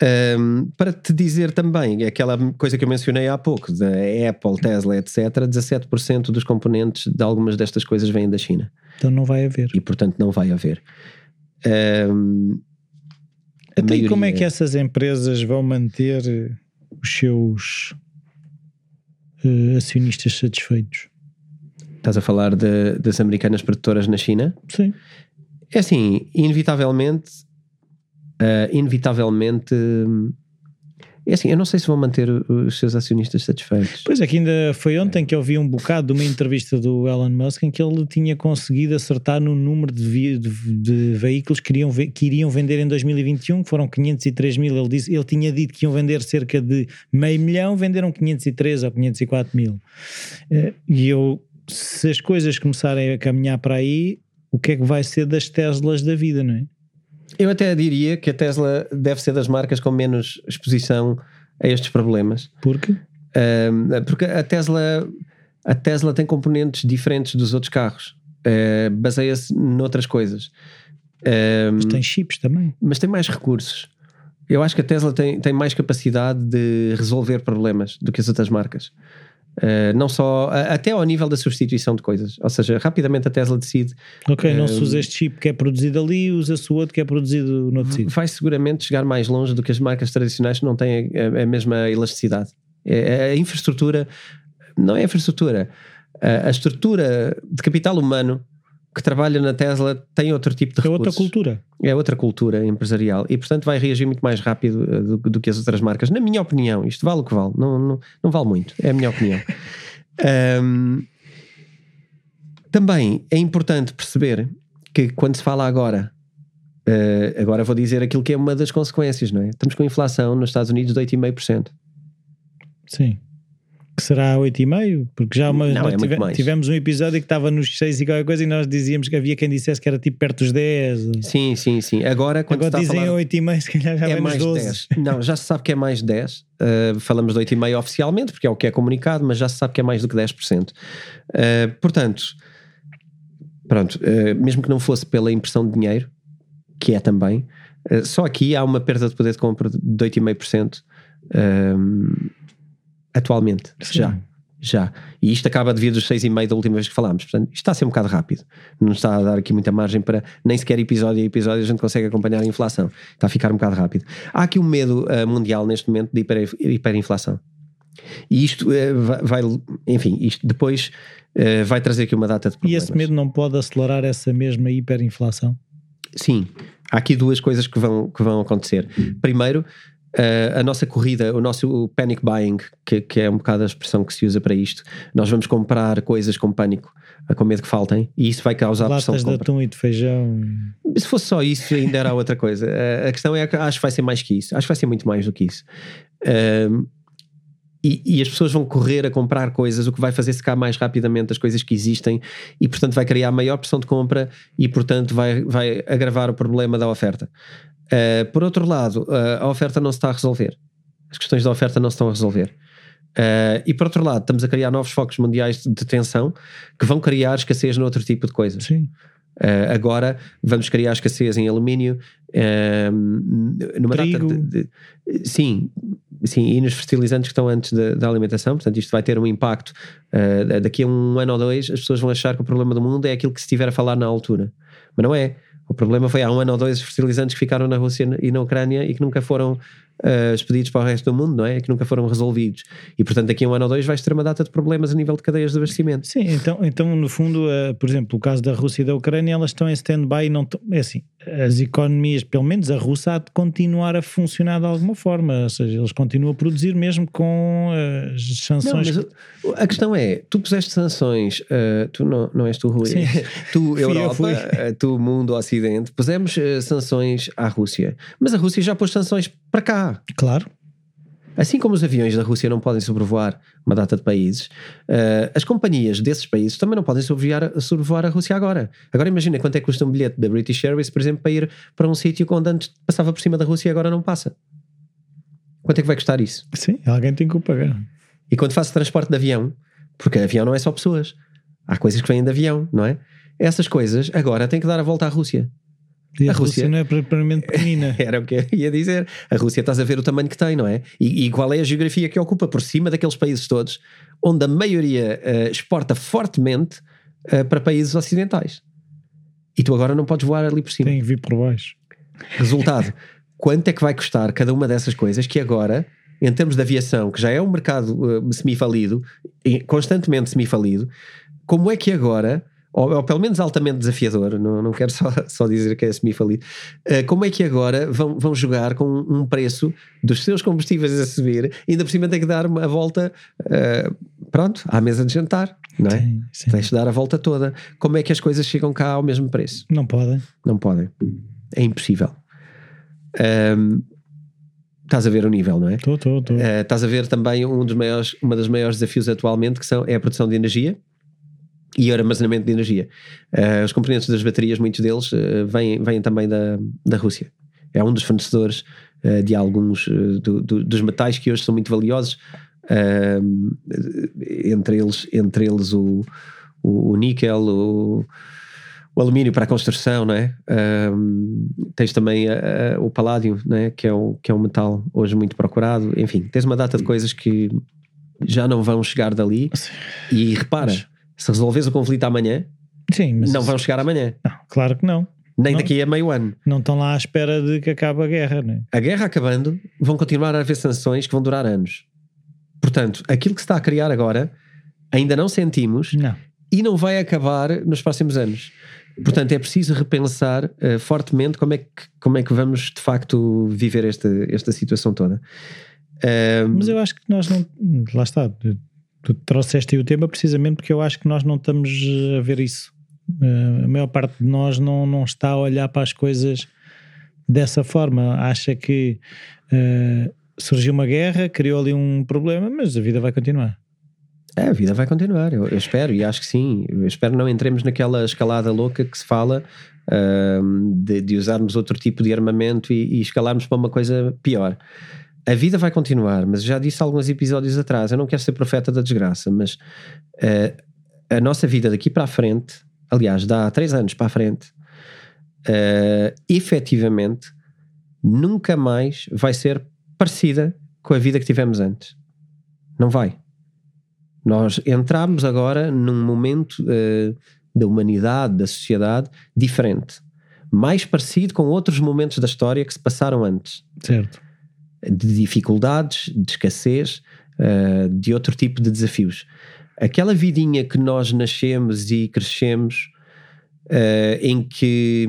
Um, para te dizer também, aquela coisa que eu mencionei há pouco, da Apple, Tesla, etc., 17% dos componentes de algumas destas coisas vêm da China. Então não vai haver. E portanto não vai haver. Um, então, maioria... como é que essas empresas vão manter os seus uh, acionistas satisfeitos? Estás a falar de, das americanas produtoras na China? Sim. É assim, inevitavelmente uh, inevitavelmente. É assim, eu não sei se vão manter os seus acionistas satisfeitos. Pois é, que ainda foi ontem que eu vi um bocado de uma entrevista do Elon Musk em que ele tinha conseguido acertar no número de, de, de veículos que iriam, que iriam vender em 2021, que foram 503 mil. Ele, disse, ele tinha dito que iam vender cerca de meio milhão, venderam 503 ou 504 mil. Eh, e eu, se as coisas começarem a caminhar para aí, o que é que vai ser das Teslas da vida, não é? Eu até diria que a Tesla deve ser das marcas com menos exposição a estes problemas. Por quê? Um, porque a Tesla, a Tesla tem componentes diferentes dos outros carros. Uh, Baseia-se noutras coisas. Mas tem chips também. Mas tem mais recursos. Eu acho que a Tesla tem, tem mais capacidade de resolver problemas do que as outras marcas. Uh, não só, até ao nível da substituição de coisas. Ou seja, rapidamente a Tesla decide. Ok, não se usa este chip que é produzido ali, usa-se o outro que é produzido no outro sítio. Vai seguramente chegar mais longe do que as marcas tradicionais que não têm a, a mesma elasticidade. É, a infraestrutura, não é a infraestrutura, a, a estrutura de capital humano que trabalha na Tesla tem outro tipo de É recursos. outra cultura. É outra cultura empresarial e, portanto, vai reagir muito mais rápido uh, do, do que as outras marcas. Na minha opinião, isto vale o que vale, não, não, não vale muito, é a minha opinião. Um, também é importante perceber que quando se fala agora, uh, agora vou dizer aquilo que é uma das consequências, não é? Estamos com inflação nos Estados Unidos de 8,5%. Sim. Que será 8,5? Porque já uma, Não, é tive- tivemos um episódio que estava nos 6 e qualquer coisa e nós dizíamos que havia quem dissesse que era tipo perto dos 10. Sim, sim, sim. Agora, quando Agora a dizem falar... 8,5, se calhar já é mais 12. 10. Não, já se sabe que é mais 10. Uh, falamos de 8,5 oficialmente, porque é o que é comunicado, mas já se sabe que é mais do que 10%. Uh, portanto, pronto, uh, mesmo que não fosse pela impressão de dinheiro, que é também, só aqui há uma perda de poder de compra de 8,5% um, atualmente, Sim. já. Já. E isto acaba de vir dos 6,5 da última vez que falámos. Portanto, isto está a ser um bocado rápido. Não está a dar aqui muita margem para nem sequer episódio a episódio a gente consegue acompanhar a inflação. Está a ficar um bocado rápido. Há aqui um medo uh, mundial neste momento de hiper, hiperinflação. E isto uh, vai, vai- enfim, isto depois uh, vai trazer aqui uma data de E problemas. esse medo não pode acelerar essa mesma hiperinflação? Sim, há aqui duas coisas que vão, que vão acontecer. Primeiro, eh, a nossa corrida, o nosso panic buying, que, que é um bocado a expressão que se usa para isto, nós vamos comprar coisas com pânico, eh, com medo que faltem, e isso vai causar pressão Latas de de compra. atum e de feijão. Se fosse só isso, ainda era outra coisa. Eh, a questão é que acho que vai ser mais que isso. Acho que vai ser muito mais do que isso. Ahm, e, e as pessoas vão correr a comprar coisas, o que vai fazer secar mais rapidamente as coisas que existem e, portanto, vai criar maior pressão de compra e, portanto, vai, vai agravar o problema da oferta. Ah, por outro lado, ah, a oferta não se está a resolver. As questões da oferta não se estão a resolver. Ah, e por outro lado, estamos a criar novos focos mundiais de tensão que vão criar escassez noutro tipo de coisas. Sim. Uh, agora vamos criar escassez em alumínio, um, numa Trigo. data de, de- sim, sim, e nos fertilizantes que estão antes da, da alimentação, portanto isto vai ter um impacto uh, daqui a um ano ou dois, as pessoas vão achar que o problema do mundo é aquilo que se estiver a falar na altura, mas não é. O problema foi há um ano ou dois fertilizantes que ficaram na Rússia e na Ucrânia e que nunca foram uh, expedidos para o resto do mundo, não é? Que nunca foram resolvidos. E portanto, daqui a um ano ou dois vais ter uma data de problemas a nível de cadeias de abastecimento. Sim, então, então no fundo, eh, por exemplo, o caso da Rússia e da Ucrânia, elas estão em stand-by e não estão. É assim, as economias, pelo menos a Rússia, há de continuar a funcionar de alguma forma, ou seja, eles continuam a produzir mesmo com eh, as Não, sanções. mas o- a questão é, tu puseste sanções, uh, tu não, não és tu, Rui, Sim. tu, eu, Europa, uh, tu, mundo ocidente, pusemos uh, sanções à Rússia, mas a Rússia já pôs sanções para cá. Claro, Assim como os aviões da Rússia não podem sobrevoar uma data de países, uh, as companhias desses países também não podem sobrevoar, sobrevoar a Rússia agora. Agora imagina quanto é que custa um bilhete da British Airways, por exemplo, para ir para um sítio onde antes passava por cima da Rússia e agora não passa. Quanto é que vai custar isso? sim, alguém tem que o pagar. E quando faço transporte de avião, porque avião não é só pessoas, há coisas que vêm de avião, não é? Essas coisas agora têm que dar a volta à Rússia. E a, A Rússia- Rússia não é propriamente pequenina. Era o que eu ia dizer. A Rússia estás a ver o tamanho que tem, não é? E, e qual é a geografia que ocupa por cima daqueles países todos, onde a maioria eh, exporta fortemente eh, para países ocidentais. E tu agora não podes voar ali por cima. tem que vir por baixo. Resultado, quanto é que vai custar cada uma dessas coisas que agora, em termos de aviação, que já é um mercado uh, semi-falido, constantemente semi-falido, como é que agora, ou, ou pelo menos altamente desafiador, não, não quero só, só dizer que é semi-falido, uh, como é que agora vão, vão jogar com um preço dos seus combustíveis a subir, e ainda por cima tem que dar uma volta, uh, pronto, à mesa de jantar, não é? Sim, sim. Tens de dar a volta toda. Como é que as coisas chegam cá ao mesmo preço? Não podem. Não podem. É impossível. Ahm, estás a ver o nível, não é? Estou, estou, estou. Ah, estás a ver também um dos maiores, uma das maiores desafios atualmente que são, é a produção de energia e o armazenamento de energia. Ah, os componentes das baterias, muitos deles, ah, vêm, vêm também da, da Rússia. É um dos fornecedores ah, de alguns do- do- dos metais que hoje são muito valiosos. Entre eles, entre eles o, o, o níquel, o, o alumínio para a construção, não é? Tens também o paládio, não é? que, é um, que é um metal hoje muito procurado. Enfim, tens uma data de coisas que já não vão chegar dali. E repara, se resolves o conflito amanhã, Sim, não vão chegar amanhã, Não, claro que não. nem Não. daqui a meio ano. Não estão lá à espera de que acabe a guerra, não é? A guerra acabando, vão continuar a haver sanções que vão durar anos. Portanto, aquilo que se está a criar agora ainda não sentimos Não. e não vai acabar nos próximos anos. Portanto, é preciso repensar uh, fortemente como é, que, como é que vamos de facto viver esta, esta situação toda. Mas eu acho que nós não. Lá está, tu trouxeste aí o tema precisamente porque eu acho que nós não estamos a ver isso. Uh, a maior parte de nós não, não está a olhar para as coisas dessa forma. Acha que uh, surgiu uma guerra, criou ali um problema, mas a vida vai continuar. É, a vida vai continuar, eu, eu, espero, e acho que sim. Eu espero não entremos naquela escalada louca que se fala uh, de, de, usarmos outro tipo de armamento e, e, escalarmos para uma coisa pior. A vida vai continuar, mas já disse alguns episódios atrás, eu não quero ser profeta da desgraça, mas uh, a nossa vida daqui para a frente, aliás, dá três anos para a frente, uh, efetivamente nunca mais vai ser parecida com a vida que tivemos antes. Não vai. Nós entramos agora num momento uh, da humanidade, da sociedade, diferente. Mais parecido com outros momentos da história que se passaram antes. Certo. De dificuldades, de escassez, uh, de outro tipo de desafios. Aquela vidinha que nós nascemos e crescemos, uh, em que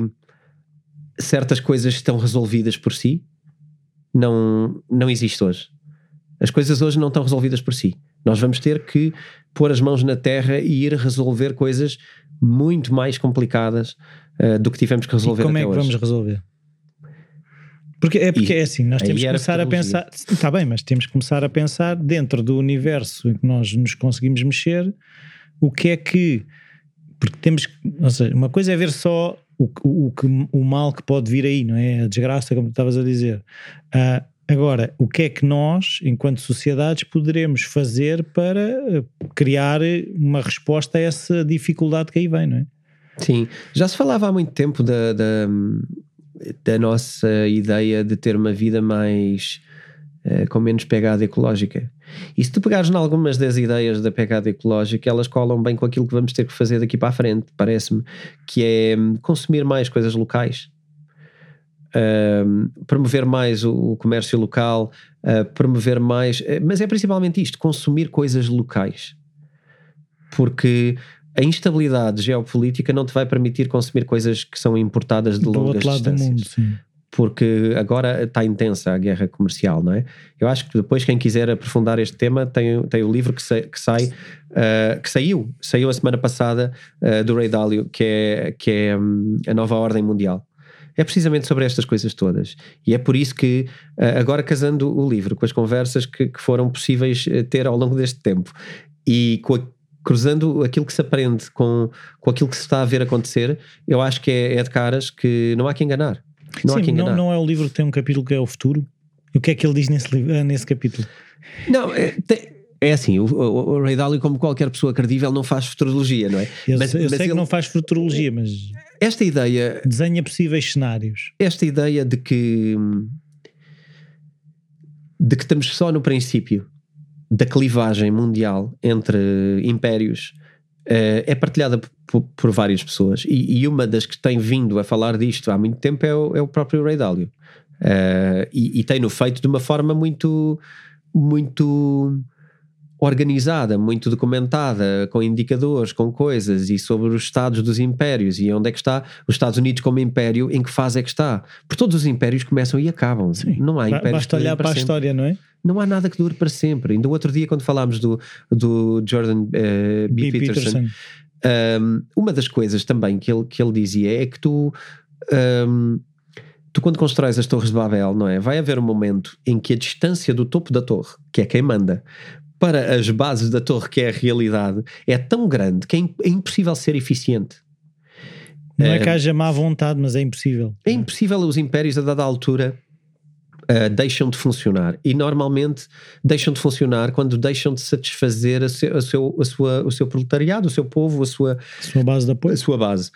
certas coisas estão resolvidas por si, não, não existe hoje. As coisas hoje não estão resolvidas por si. Nós vamos ter que pôr as mãos na terra e ir resolver coisas muito mais complicadas uh, do que tivemos que resolver e como é que hoje. vamos resolver? Porque é porque e, é assim, nós temos que começar a pensar, está bem, mas temos que começar a pensar dentro do universo em que nós nos conseguimos mexer, o que é que porque temos, ou seja, uma coisa é ver só o, o, o, o mal que pode vir aí, não é? A desgraça, como tu estavas a dizer. Uh, Agora, o que é que nós, enquanto sociedades, poderemos fazer para eh, criar uma resposta a essa dificuldade que aí vem, não é? Sim, já se falava há muito tempo da, da, da nossa ideia de ter uma vida mais uh, com menos pegada ecológica. E se tu pegares em algumas das ideias da pegada ecológica, elas colam bem com aquilo que vamos ter que fazer daqui para a frente, parece-me, que é hum, consumir mais coisas locais uh, promover mais o, o comércio local, uh, promover mais. Uh, mas é principalmente isto: consumir coisas locais. Porque a instabilidade geopolítica não te vai permitir consumir coisas que são importadas de Do longas distâncias. Do mundo. Porque agora está intensa a guerra comercial, não é? Eu acho que depois, quem quiser aprofundar este tema, tem, tem o livro que, sai, que, sai, uh, que saiu, saiu a semana passada uh, do Ray Dalio, que é, que é um, a nova ordem mundial é precisamente sobre estas coisas todas. E é por isso que, eh, agora casando o livro com as conversas que, que foram possíveis ter ao longo deste tempo e a, cruzando aquilo que se aprende com, com aquilo que se está a ver acontecer, eu acho que é, é de caras que não há que enganar. Não Sim, há que enganar. Não, não é o livro que tem um capítulo que é o futuro? E o que é que ele diz nesse, eh, nesse capítulo? Não, é, tem, é assim, o, o, o Ray Dalio, como qualquer pessoa credível, não faz futurologia, não é? Eu, mas, eu mas sei ele, que não faz futurologia, mas. Esta ideia. Desenha possíveis cenários. Esta ideia de que. de que estamos só no princípio da clivagem mundial entre impérios uh, é partilhada por, várias pessoas. E, e, uma das que tem vindo a falar disto há muito tempo é o, é o próprio Ray Dalio. Uh, e, e tem-no feito de uma forma muito. muito organizada, muito documentada, com indicadores, com coisas e sobre os estados dos impérios e onde é que está os Estados Unidos como império, em que fase é que está. Porque todos os impérios começam e acabam. Sim. Não há impérios Basta olhar para, para a história, não é? Não há nada que dure para sempre. Ainda o outro dia, quando falámos do, do Jordan uh, B. B. Peterson, Peterson. Um, uma das coisas também que ele, que ele dizia é que tu. Um, tu quando constróis as torres de Babel, não é? Vai haver um momento em que a distância do topo da torre, que é quem manda, para as bases da torre, que é a realidade, é tão grande que é, é impossível ser eficiente. Não é que eh, haja má vontade, mas é impossível. É impossível os impérios a dada altura uh, deixam de funcionar. E normalmente deixam de funcionar quando deixam de satisfazer a seu, a seu, a sua, o seu proletariado, o seu povo, a sua, a sua base de apoio. A sua base.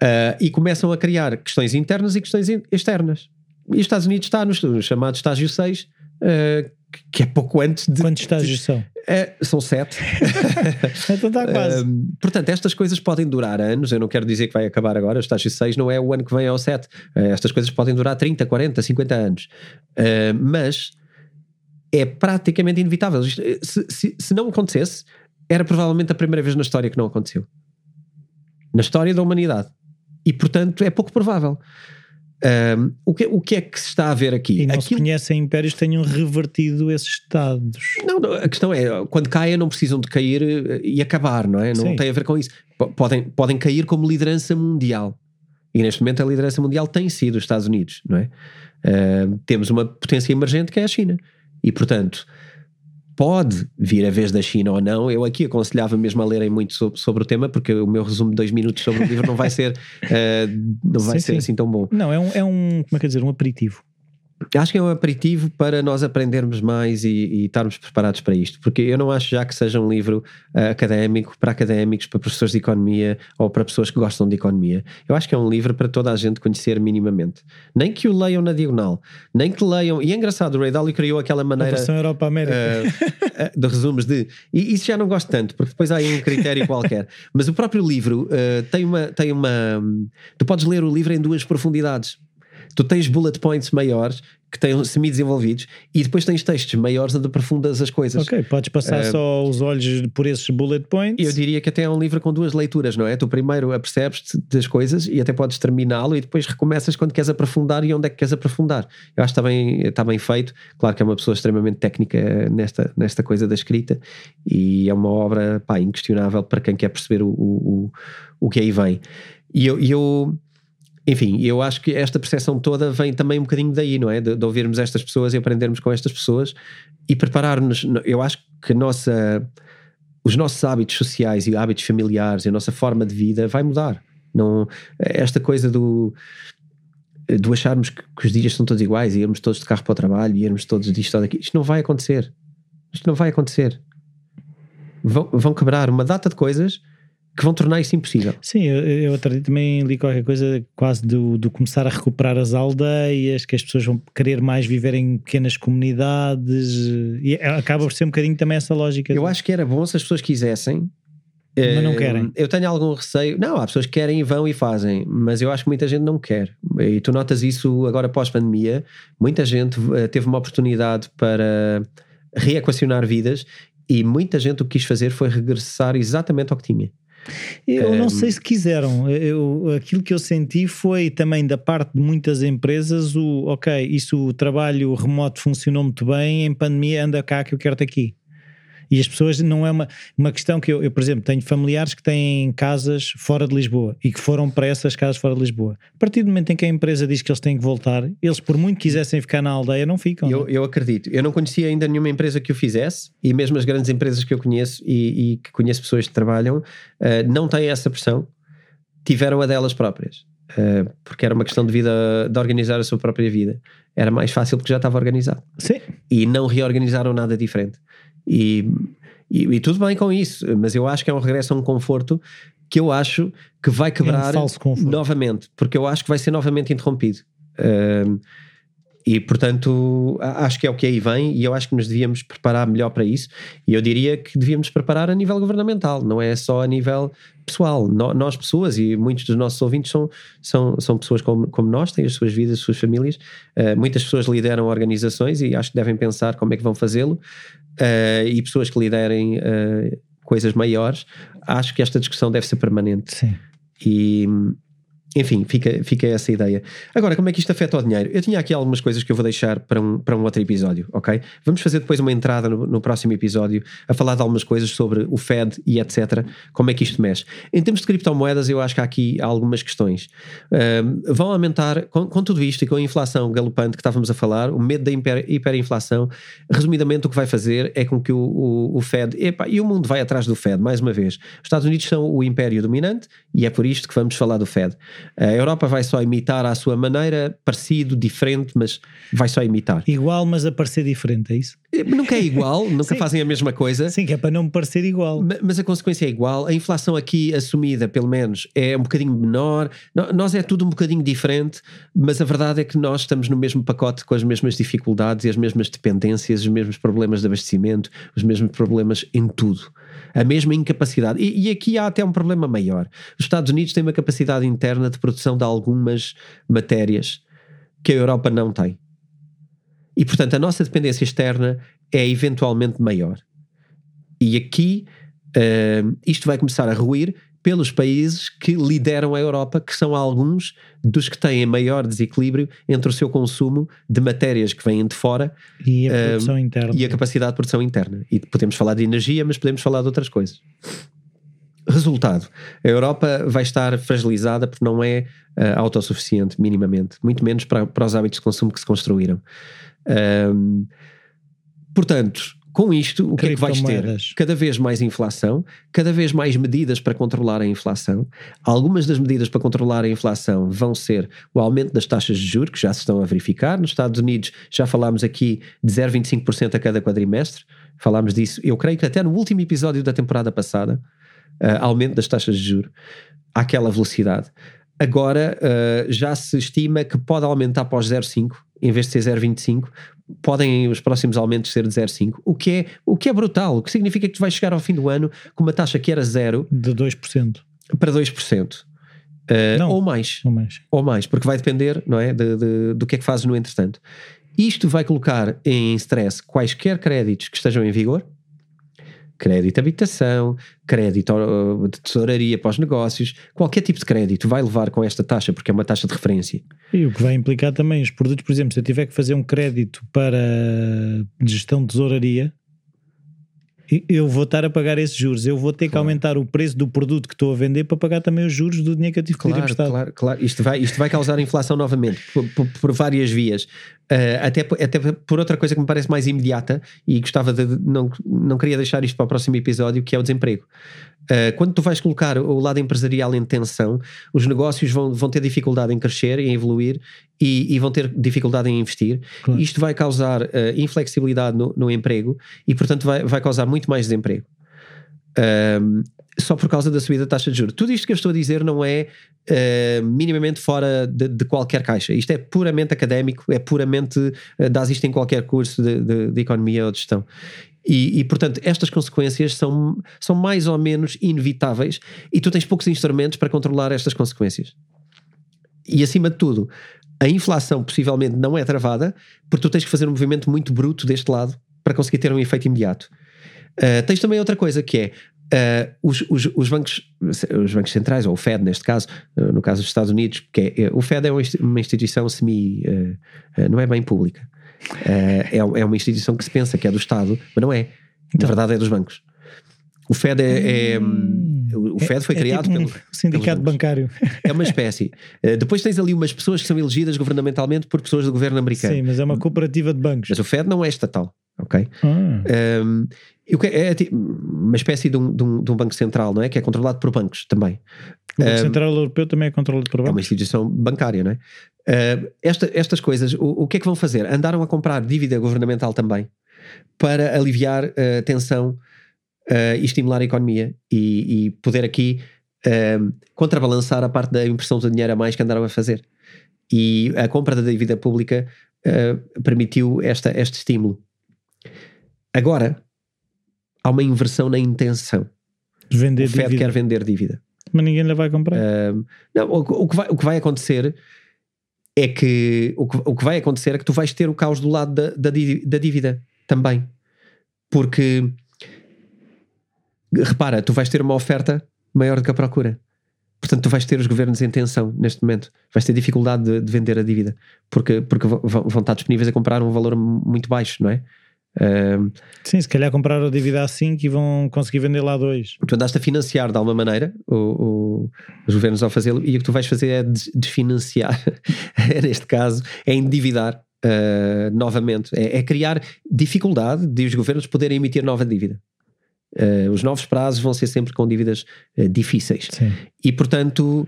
Uh, e começam a criar questões internas e questões externas. E os Estados Unidos está no chamado estágio 6, uh, que é pouco antes de. Quantos estágios são? É, são sete. então está quase. Um, portanto, estas coisas podem durar anos. Eu não quero dizer que vai acabar agora. O estágio 6 não é o ano que vem ao 7. Uh, estas coisas podem durar 30, 40, 50 anos. Uh, mas é praticamente inevitável. Se, se, se não acontecesse, era provavelmente a primeira vez na história que não aconteceu. Na história da humanidade. E, portanto, é pouco provável. Um, o, que, o que é que se está a ver aqui? E não Aquilo... se conhecem impérios que tenham revertido esses estados. Não, não, a questão é, quando caem não precisam de cair eh, e acabar, não é? Não Sim. tem a ver com isso. Podem, podem cair como liderança mundial. E neste momento a liderança mundial tem sido os Estados Unidos, não é? Uh, temos uma potência emergente que é a China. E, portanto, pode vir a vez da China ou não. Eu aqui aconselhava mesmo a lerem muito sobre, sobre o tema, porque o meu resumo de dois minutos sobre o livro não vai ser, uh, não vai sim, ser sim. assim tão bom. Não, é um, é um, como é que dizer, um aperitivo. Acho que é um aperitivo para nós aprendermos mais e, e, estarmos preparados para isto, porque eu não acho já que seja um livro uh, académico para académicos, para professores de economia ou para pessoas que gostam de economia. Eu acho que é um livro para toda a gente conhecer minimamente. Nem que o leiam na diagonal, nem que leiam. E é engraçado, o Ray Dalio criou aquela maneira. A versão Europa-América. Uh, uh, de resumos de. E isso já não gosto tanto, porque depois há aí um critério qualquer. Mas o próprio livro tem uma. Tem uma tu podes ler o livro em duas profundidades tu tens bullet points maiores que têm semi-desenvolvidos e depois tens textos maiores onde aprofundas as coisas. Ok, podes passar uh, só os olhos por esses bullet points. Eu diria que até é um livro com duas leituras, não é? Tu primeiro apercebes-te das coisas e até podes terminá-lo e depois recomeças quando queres aprofundar e onde é que queres aprofundar. Eu acho que está bem, está bem feito. Claro que é uma pessoa extremamente técnica nesta, nesta coisa da escrita e é uma obra pá, inquestionável para quem quer perceber o, o, o, o que aí vem. E eu, eu enfim, eu acho que esta percepção toda vem também um bocadinho daí, não é? De, de ouvirmos estas pessoas e aprendermos com estas pessoas e preparar-nos. Eu acho que nossa, os nossos hábitos sociais e hábitos familiares e a nossa forma de vida vai mudar. Não, esta coisa do, do acharmos que, que os dias são todos iguais e irmos todos de carro para o trabalho e irmos todos disto ou daquilo, isto não vai acontecer. Isto não vai acontecer. Vão, vão quebrar uma data de coisas que vão tornar isso impossível. Sim, eu, eu também li qualquer coisa quase do, do, começar a recuperar as aldeias, que as pessoas vão querer mais viver em pequenas comunidades e acaba por ser um bocadinho também essa lógica. Eu acho que era bom se as pessoas quisessem. Mas não querem. Eh, eu tenho algum receio. Não, há pessoas que querem e vão e fazem, mas eu acho que muita gente não quer. E tu notas isso agora pós-pandemia. Muita gente eh, teve uma oportunidade para reequacionar vidas e muita gente o que quis fazer foi regressar exatamente ao que tinha. Eu não sei se quiseram. Eu, aquilo que eu senti foi também da parte de muitas empresas o ok, isso o trabalho remoto funcionou muito bem, em pandemia anda cá que eu quero-te aqui. E as pessoas não é uma, uma questão que eu, eu, por exemplo, tenho familiares que têm casas fora de Lisboa e que foram para essas casas fora de Lisboa. A partir do momento em que a empresa diz que eles têm que voltar, eles, por muito quisessem ficar na aldeia, não ficam. Eu, não? eu acredito. Eu não conhecia ainda nenhuma empresa que o fizesse e mesmo as grandes empresas que eu conheço e, e que conheço pessoas que trabalham uh, não têm essa pressão. Tiveram a delas próprias. Uh, porque era uma questão de vida, de organizar a sua própria vida. Era mais fácil porque já estava organizado. Sim. E não reorganizaram nada diferente. E, e, e, tudo bem com isso, mas eu acho que é um regresso a um conforto que eu acho que vai quebrar é um novamente, porque eu acho que vai ser novamente interrompido. Uh, e portanto, acho que é o que aí vem, e eu acho que nos devíamos preparar melhor para isso. E eu diria que devíamos preparar a nível governamental, não é só a nível pessoal. nós, pessoas, e muitos dos nossos ouvintes são, são, são pessoas como, como nós, têm as suas vidas, as suas famílias. Uh, muitas pessoas lideram organizações e acho que devem pensar como é que vão fazê-lo uh, e pessoas que liderem uh, coisas maiores, acho que esta discussão deve ser permanente. Sim. E, enfim, fica, fica essa ideia. Agora, como é que isto afeta o dinheiro? Eu tinha aqui algumas coisas que eu vou deixar para um, para um outro episódio, ok? Vamos fazer depois uma entrada no, no próximo episódio a falar de algumas coisas sobre o Fed e etc. Como é que isto mexe. Em termos de criptomoedas, eu acho que há aqui algumas questões. Um, vão aumentar, com, com, tudo isto e com a inflação galopante que estávamos a falar, o medo da hiper, hiperinflação, resumidamente o que vai fazer é com que o, o, o Fed, epa, e o mundo vai atrás do Fed, mais uma vez. Os Estados Unidos são o império dominante e é por isto que vamos falar do Fed. A Europa vai só imitar à sua maneira, parecido, diferente, mas vai só imitar. Igual, mas a parecer diferente, é isso? Eh, nunca é igual, nunca fazem a mesma coisa. Sim, que é para não me parecer igual. Mas a consequência é igual. A inflação aqui assumida, pelo menos, é um bocadinho menor. Nós é tudo um bocadinho diferente, mas a verdade é que nós estamos no mesmo pacote com as mesmas dificuldades e as mesmas dependências, os mesmos problemas de abastecimento, os mesmos problemas em tudo a mesma incapacidade. E, e, aqui há até um problema maior. Os Estados Unidos têm uma capacidade interna de produção de algumas matérias que a Europa não tem. E, portanto, a nossa dependência externa é eventualmente maior. E aqui uh, isto vai começar a ruir pelos países que lideram a Europa, que são alguns dos que têm maior desequilíbrio entre o seu consumo de matérias que vêm de fora e a, produção interna. e a capacidade de produção interna. E podemos falar de energia, mas podemos falar de outras coisas. Resultado: a Europa vai estar fragilizada porque não é uh, autossuficiente, minimamente, muito menos para, para os hábitos de consumo que se construíram. Um, portanto, com isto, o que é que vais ter? Cada vez mais inflação, cada vez mais medidas para controlar a inflação. Algumas das medidas para controlar a inflação vão ser o aumento das taxas de juros, que já se estão a verificar. Nos Estados Unidos já falámos aqui de 0,25% a cada quadrimestre. Falámos disso, eu creio que até no último episódio da temporada passada, uh, aumento das taxas de juros àquela velocidade. Agora uh, já se estima que pode aumentar para os 0,5 em vez de ser 0,25, podem os próximos aumentos ser de 0,5, o que é o que é brutal, o que significa que tu vais chegar ao fim do ano com uma taxa que era zero de 2% para 2%. Uh, não, ou mais, ou mais, ou mais, porque vai depender, não é, de, de, do que é que fazes no entretanto. Isto vai colocar em stress quaisquer créditos que estejam em vigor, crédito habitação, crédito de tesouraria para os negócios, qualquer tipo de crédito vai levar com esta taxa, porque é uma taxa de referência. E o que vai implicar também os produtos, por exemplo, se eu tiver que fazer um crédito para gestão de tesouraria, eu vou estar a pagar esses juros, eu vou ter que claro. aumentar o preço do produto que estou a vender para pagar também os juros do dinheiro que eu tive que claro, emprestado. Claro, claro, isto vai, isto vai causar inflação novamente, por, por, por várias vias. Uh, até, até por outra coisa que me parece mais imediata e gostava de. Não, não queria deixar isto para o próximo episódio, que é o desemprego. Uh, quando tu vais colocar o lado empresarial em tensão, os negócios vão, vão ter dificuldade em crescer, em evoluir e, e vão ter dificuldade em investir. Claro. Isto vai causar uh, inflexibilidade no, no, emprego e, portanto, vai, vai causar muito mais desemprego. Um, só por causa da subida da taxa de juros. Tudo isto que eu estou a dizer não é uh, minimamente fora de, de, qualquer caixa. Isto é puramente académico, é puramente. Uh, isto em qualquer curso de, de, de economia ou de gestão. E, e, portanto, estas consequências são, são mais ou menos inevitáveis e tu tens poucos instrumentos para controlar estas consequências. E acima de tudo, a inflação possivelmente não é travada porque tu tens que fazer um movimento muito bruto deste lado para conseguir ter um efeito imediato. Uh, tens também outra coisa que é Uh, os, os, os, bancos, os bancos centrais, ou o Fed neste caso, uh, no caso dos Estados Unidos, porque é, é, o Fed é uma instituição semi. Uh, não é bem pública. É, é, uma instituição que se pensa que é do Estado, mas não é. Então, Na verdade, é dos bancos. O Fed é. é hum, o Fed foi é, criado tipo pelo. sindicato bancário. É uma espécie. depois tens ali umas pessoas que são elegidas governamentalmente por pessoas do governo americano. Sim, mas é uma cooperativa de bancos. Mas o Fed não é estatal ok? Ah. Um, é, é uma espécie de um, de, um, de um, banco central, não é? Que é controlado por bancos também. O Banco Central Europeu também é controlado por bancos. É uma instituição bancária, não é? Uh, esta, estas coisas, o, o, que é que vão fazer? Andaram a comprar dívida governamental também para aliviar a tensão uh, e estimular a economia e, e poder aqui uh, contrabalançar a parte da impressão de dinheiro a mais que andaram a fazer. E a compra da dívida pública uh, permitiu esta, este estímulo. Agora, há uma inversão na intenção. Vender o Fed dívida. quer vender dívida. Mas ninguém lhe vai comprar. Uh, não, o, o, que vai, o que vai acontecer é que o, que o que vai acontecer é que tu vais ter o caos do lado da, da, da dívida também. Porque repara, tu vais ter uma oferta maior do que a procura. Portanto, tu vais ter os governos em tensão neste momento. Vais ter dificuldade de, de vender a dívida. Porque, porque vão, vão estar disponíveis a comprar um valor muito baixo, não é? Sim, se calhar compraram a dívida a 5 e vão conseguir vender lá a 2. Tu andaste a financiar de alguma maneira o, o, os governos ao fazê-lo e o que tu vais fazer é desfinanciar, neste caso, é endividar uh, novamente, é, é, criar dificuldade de os governos poderem emitir nova dívida. Uh, os novos prazos vão ser sempre com dívidas uh, difíceis. Sim. E portanto,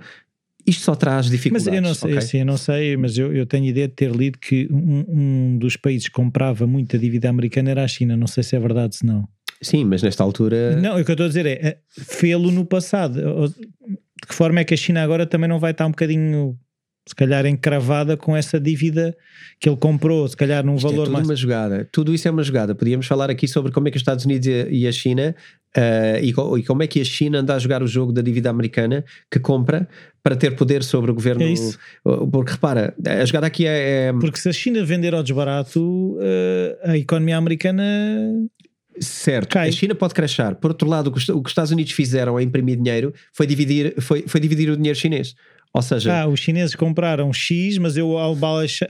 isto só traz dificuldades. Mas eu não sei, okay? sim, eu não sei, mas eu, eu tenho ideia de ter lido que um, um, dos países que comprava muita dívida americana era a China. Não sei se é verdade, se não. Sim, mas nesta altura. Não, o que eu estou a dizer é, é fê-lo no passado. De que forma é que a China agora também não vai estar um bocadinho se calhar encravada com essa dívida que ele comprou, se calhar num Isto valor é tudo mais. uma jogada. Tudo isso é uma jogada. Podíamos falar aqui sobre como é que os Estados Unidos e a China uh, e, e, como é que a China anda a jogar o jogo da dívida americana que compra para ter poder sobre o governo. É isso. Porque repara, a jogada aqui é. é... Porque se a China vender ao desbarato, uh, a economia americana Certo, Cai. a China pode crashar. Por outro lado, o que os Estados Unidos fizeram a imprimir dinheiro foi dividir, foi, foi dividir o dinheiro chinês. Ou seja, ah, os chineses compraram X, mas eu ao,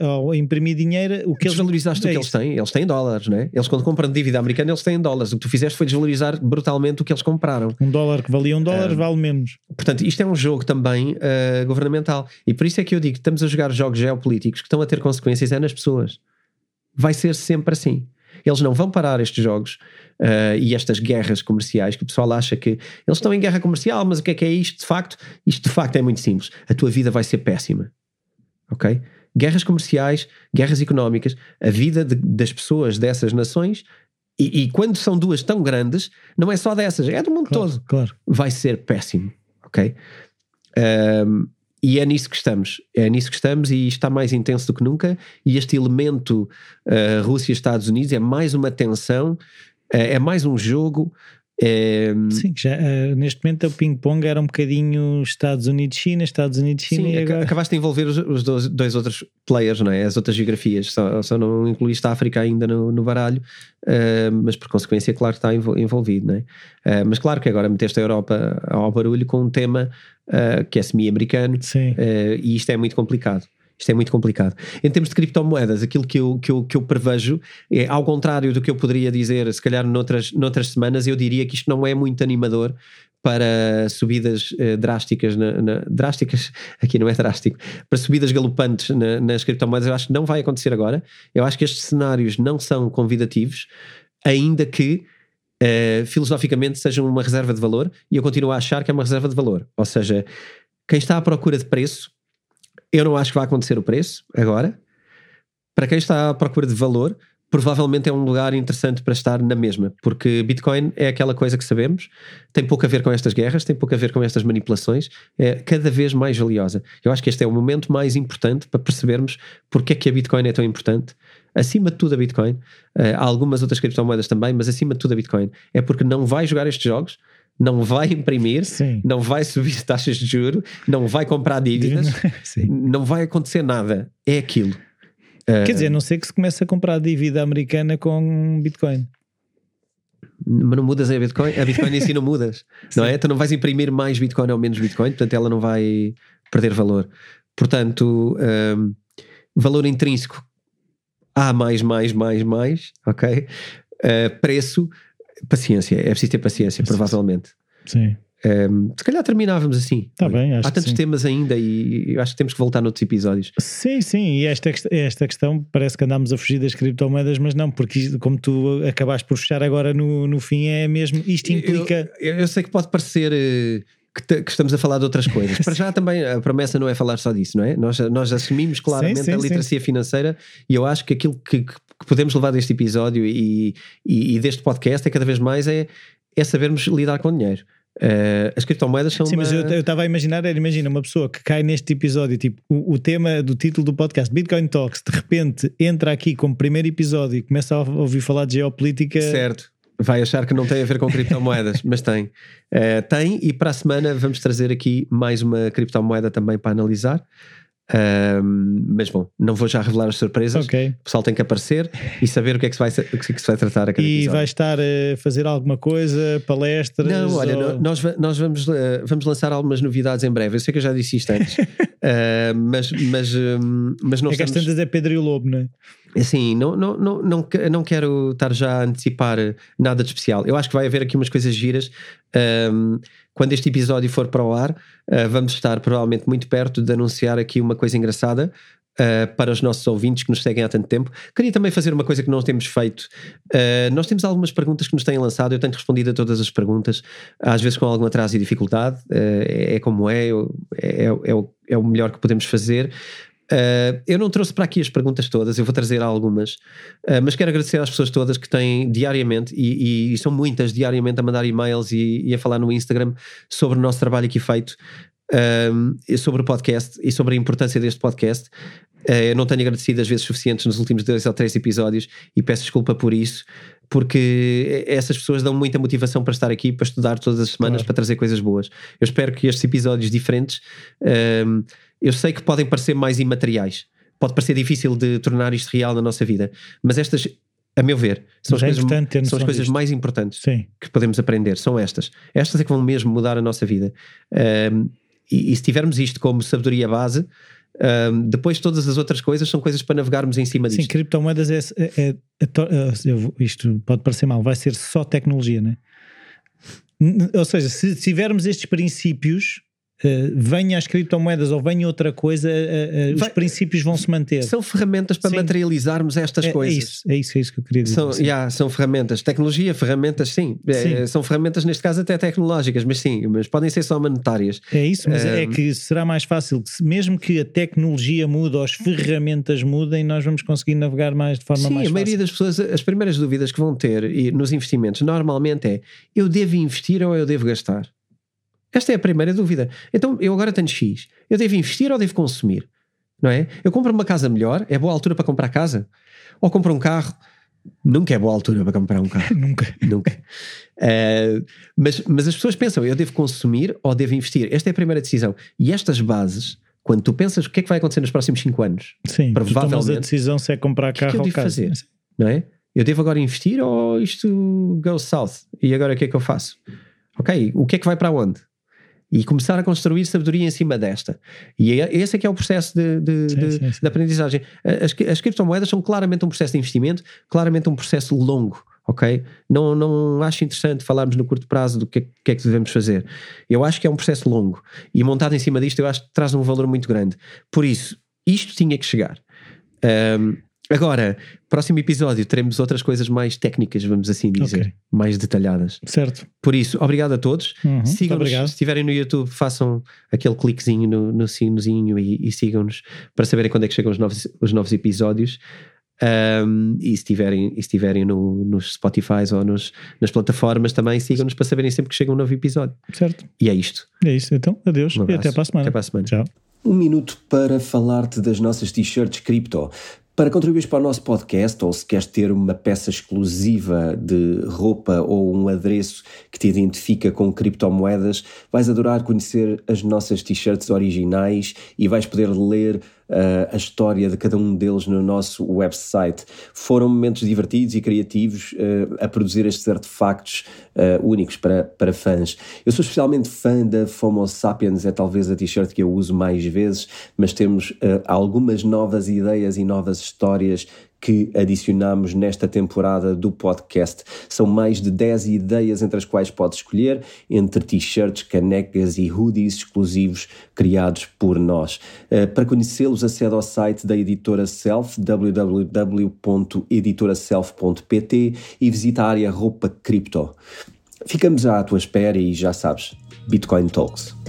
ao imprimir dinheiro, o que eles desvalorizaste é o que eles têm, eles têm dólares, né? Eles quando compram dívida americana, eles têm dólares. O que tu fizeste foi desvalorizar brutalmente o que eles compraram. Um dólar que valia um dólar, vale menos. Portanto, isto é um jogo também uh, governamental. E por isso é que eu digo que estamos a jogar jogos geopolíticos que estão a ter consequências é nas pessoas. Vai ser sempre assim. Eles não vão parar estes jogos uh, e estas guerras comerciais que o pessoal acha que eles estão em guerra comercial, mas o que é que é isto de facto? Isto de facto é muito simples. A tua vida vai ser péssima. Ok? Guerras comerciais, guerras económicas, a vida de, das pessoas dessas nações e, e, quando são duas tão grandes, não é só dessas, é do mundo claro, todo. Claro. Vai ser péssimo. Ok? Um, e é nisso que estamos, é nisso que estamos e está mais intenso do que nunca. E este elemento uh, Rússia-Estados Unidos é mais uma tensão, uh, é mais um jogo é... Sim, já, uh, neste momento o ping-pong era um bocadinho Estados Unidos-China, Estados Unidos-China e agora... acabaste de envolver os, os dois, dois, outros players, não é? As outras geografias, só, só não incluíste a África ainda no, no baralho, uh, mas por consequência, claro que está envolvido, não é? Uh, mas claro que agora meteste a Europa ao barulho com um tema que é semi-americano e isto é muito complicado. Isto é muito complicado. Em termos de criptomoedas, aquilo que eu, que eu, que eu prevejo é, ao contrário do que eu poderia dizer, se calhar noutras, noutras semanas, eu diria que isto não é muito animador para subidas eh, drásticas, na, na, drásticas, aqui não é drástico, para subidas galopantes na, nas criptomoedas, eu acho que não vai acontecer agora. Eu acho que estes cenários não são convidativos, ainda que eh, filosoficamente sejam uma reserva de valor, e eu continuo a achar que é uma reserva de valor. Ou seja, quem está à procura de preço eu não acho que vai acontecer o preço agora. Para quem está à procura de valor, provavelmente é um lugar interessante para estar na mesma, porque Bitcoin é aquela coisa que sabemos, tem pouco a ver com estas guerras, tem pouco a ver com estas manipulações, é cada vez mais valiosa. Eu acho que este é o momento mais importante para percebermos porque é que a Bitcoin é tão importante. Acima de tudo a Bitcoin, eh, há algumas outras criptomoedas também, mas acima de tudo a Bitcoin, é porque não vai jogar estes jogos, não vai imprimir, Sim. não vai subir taxas de juro, não vai comprar dívidas, não vai acontecer nada. É aquilo. Quer uh, dizer, não sei que se comece a comprar dívida americana com Bitcoin. Mas não mudas a Bitcoin, a Bitcoin em si não mudas, não é? Tu não vais imprimir mais Bitcoin ou menos Bitcoin, portanto ela não vai perder valor. Portanto, um, valor intrínseco há mais, mais, mais, mais, ok? Uh, preço paciência, é preciso ter paciência, provavelmente. Sim. Um, se calhar terminávamos assim. Tá bem, Há tantos temas ainda e acho que temos que voltar noutros episódios. Sim, sim, e esta, esta questão parece que andámos a fugir das criptomoedas, mas não, porque como tu acabaste por fechar agora no, no fim, é mesmo. Isto implica. Eu, eu sei que pode parecer. Uh, que, te, que, estamos a falar de outras coisas. Para já também a promessa não é falar só disso, não é? Nós, nós assumimos claramente sim, sim, a literacia sim. financeira e eu acho que aquilo que, que podemos levar deste episódio e, e, e, deste podcast é cada vez mais é, é sabermos lidar com dinheiro. Uh, as criptomoedas são. Sim, uma... mas eu estava a imaginar, era, imagina uma pessoa que cai neste episódio, tipo, o, o, tema do título do podcast, Bitcoin Talks, de repente entra aqui como primeiro episódio e começa a ouvir falar de geopolítica. Certo vai achar que não tem a ver com criptomoedas, mas tem. Uh, tem, e para a semana vamos trazer aqui mais uma criptomoeda também para analisar. Mas bom, não vou já revelar as surpresas. Okay. O pessoal tem que aparecer e saber o que é que se vai, o que é que se vai tratar a cada E episódio. vai estar a fazer alguma coisa, palestras? Não, olha, ou... nós, nós vamos, uh, vamos lançar algumas novidades em breve. Eu sei que eu já disse isto antes, uh, mas, mas, mas não É que as tantas é Pedro e o Lobo, não é? Assim, não, não, não, não, não quero estar já a antecipar nada de especial. Eu acho que vai haver aqui umas coisas giras. Um, quando este episódio for para o ar, uh, vamos estar provavelmente muito perto de anunciar aqui uma coisa engraçada. Uh, para os nossos ouvintes que nos seguem há tanto tempo. Queria também fazer uma coisa que não temos feito. Uh, nós temos algumas perguntas que nos têm lançado, eu tenho respondido a todas as perguntas, às vezes com algum atraso e dificuldade, é, como é, é, é, é o melhor que podemos fazer. Uh, eu não trouxe para aqui as perguntas todas, eu vou trazer algumas, uh, mas quero agradecer às pessoas todas que têm diariamente, e, e, e são muitas, diariamente a mandar e-mails e, e, a falar no Instagram sobre o nosso trabalho aqui feito, uh, sobre o podcast e sobre a importância deste podcast. eu não tenho agradecido as vezes suficientes nos últimos dois ou três episódios e peço desculpa por isso, porque essas pessoas dão muita motivação para estar aqui, para estudar todas as semanas, claro. para trazer coisas boas. Eu espero que estes episódios diferentes eu sei que podem parecer mais imateriais, pode parecer difícil de tornar isto real na nossa vida, mas estas a meu ver, são as, é coisas, são as coisas mais importantes Sim. que podemos aprender. São estas. Estas é que vão mesmo mudar a nossa vida. Um, e, e, se tivermos isto como sabedoria base, um, depois todas as outras coisas são coisas para navegarmos em cima disto. Sim, criptomoedas é, é, é, é isto pode parecer mal, vai ser só tecnologia, né? Ou seja, se tivermos estes princípios Uh, venha as criptomoedas ou venha outra coisa, uh, uh, os princípios vão se manter. São ferramentas para sim. materializarmos estas é, coisas. É isso, é isso, é isso que eu queria dizer. São, yeah, são ferramentas. Tecnologia, ferramentas, sim. sim. são ferramentas, neste caso, até tecnológicas, mas sim, mas podem ser só monetárias. É isso, mas é que será mais fácil, mesmo que a tecnologia mude ou as ferramentas mudem, nós vamos conseguir navegar mais de forma sim, mais fácil. Sim, a maioria das pessoas, as primeiras dúvidas que vão ter nos investimentos, normalmente é: eu devo investir ou eu devo gastar? Esta é a primeira dúvida. Então, eu agora tenho X. Eu devo investir ou devo consumir? Não é? Eu compro uma casa melhor, é boa altura para comprar casa? Ou compro um carro? Nunca é boa altura para comprar um carro. Nunca. Nunca. Uh, mas, mas as pessoas pensam, eu devo consumir ou devo investir? Esta é a primeira decisão. E estas bases, quando tu pensas o que é que vai acontecer nos próximos 5 anos, Sim, provavelmente. a decisão se é comprar carro que, é que eu devo fazer? Não é? Eu devo agora investir ou isto goes south? E agora o que é que eu faço? Ok, o que é que vai para onde? E começar a construir sabedoria em cima desta. E é, esse é que é o processo de, de, sim, de, sim, sim. de aprendizagem. As, as, criptomoedas são claramente um processo de investimento, claramente um processo longo. Ok? Não, não acho interessante falarmos no curto prazo do que é, que é que devemos fazer. Eu acho que é um processo longo e montado em cima disto, eu acho que traz um valor muito grande. Por isso, isto tinha que chegar. Um, Agora, próximo episódio teremos outras coisas mais técnicas, vamos assim dizer, okay. mais detalhadas. Certo. Por isso, obrigado a todos. Uhum, sigam-nos, se estiverem no YouTube, façam aquele cliquezinho no, no sinozinho e, e sigam-nos para saberem quando é que chegam os novos, os novos episódios. Um, e se estiverem, estiverem no, nos Spotify ou nos, nas plataformas também, sigam-nos para saberem sempre que chega um novo episódio. Certo. E é isto. É isso. Então, adeus um e até para a semana. Até para a semana. Tchau. Um minuto para falar-te das nossas t-shirts cripto. Para contribuir para o nosso podcast, ou se queres ter uma peça exclusiva de roupa ou um adereço que te identifica com criptomoedas, vais adorar conhecer as nossas t-shirts originais e vais poder ler a história de cada um deles no nosso website. Foram momentos divertidos e criativos uh, a produzir estes artefactos uh, únicos para, para fãs. Eu sou especialmente fã da Fomo Sapiens, é talvez a t-shirt que eu uso mais vezes, mas temos algumas novas ideias e novas histórias que adicionamos nesta temporada do podcast. São mais de 10 ideias entre as quais podes escolher, entre t-shirts, canecas e hoodies exclusivos criados por nós. Uh, para conhecê-los, acede ao site da editora Self, www.editoraself.pt e visita a área roupa cripto. Ficamos à tua espera e já sabes, Bitcoin Talks.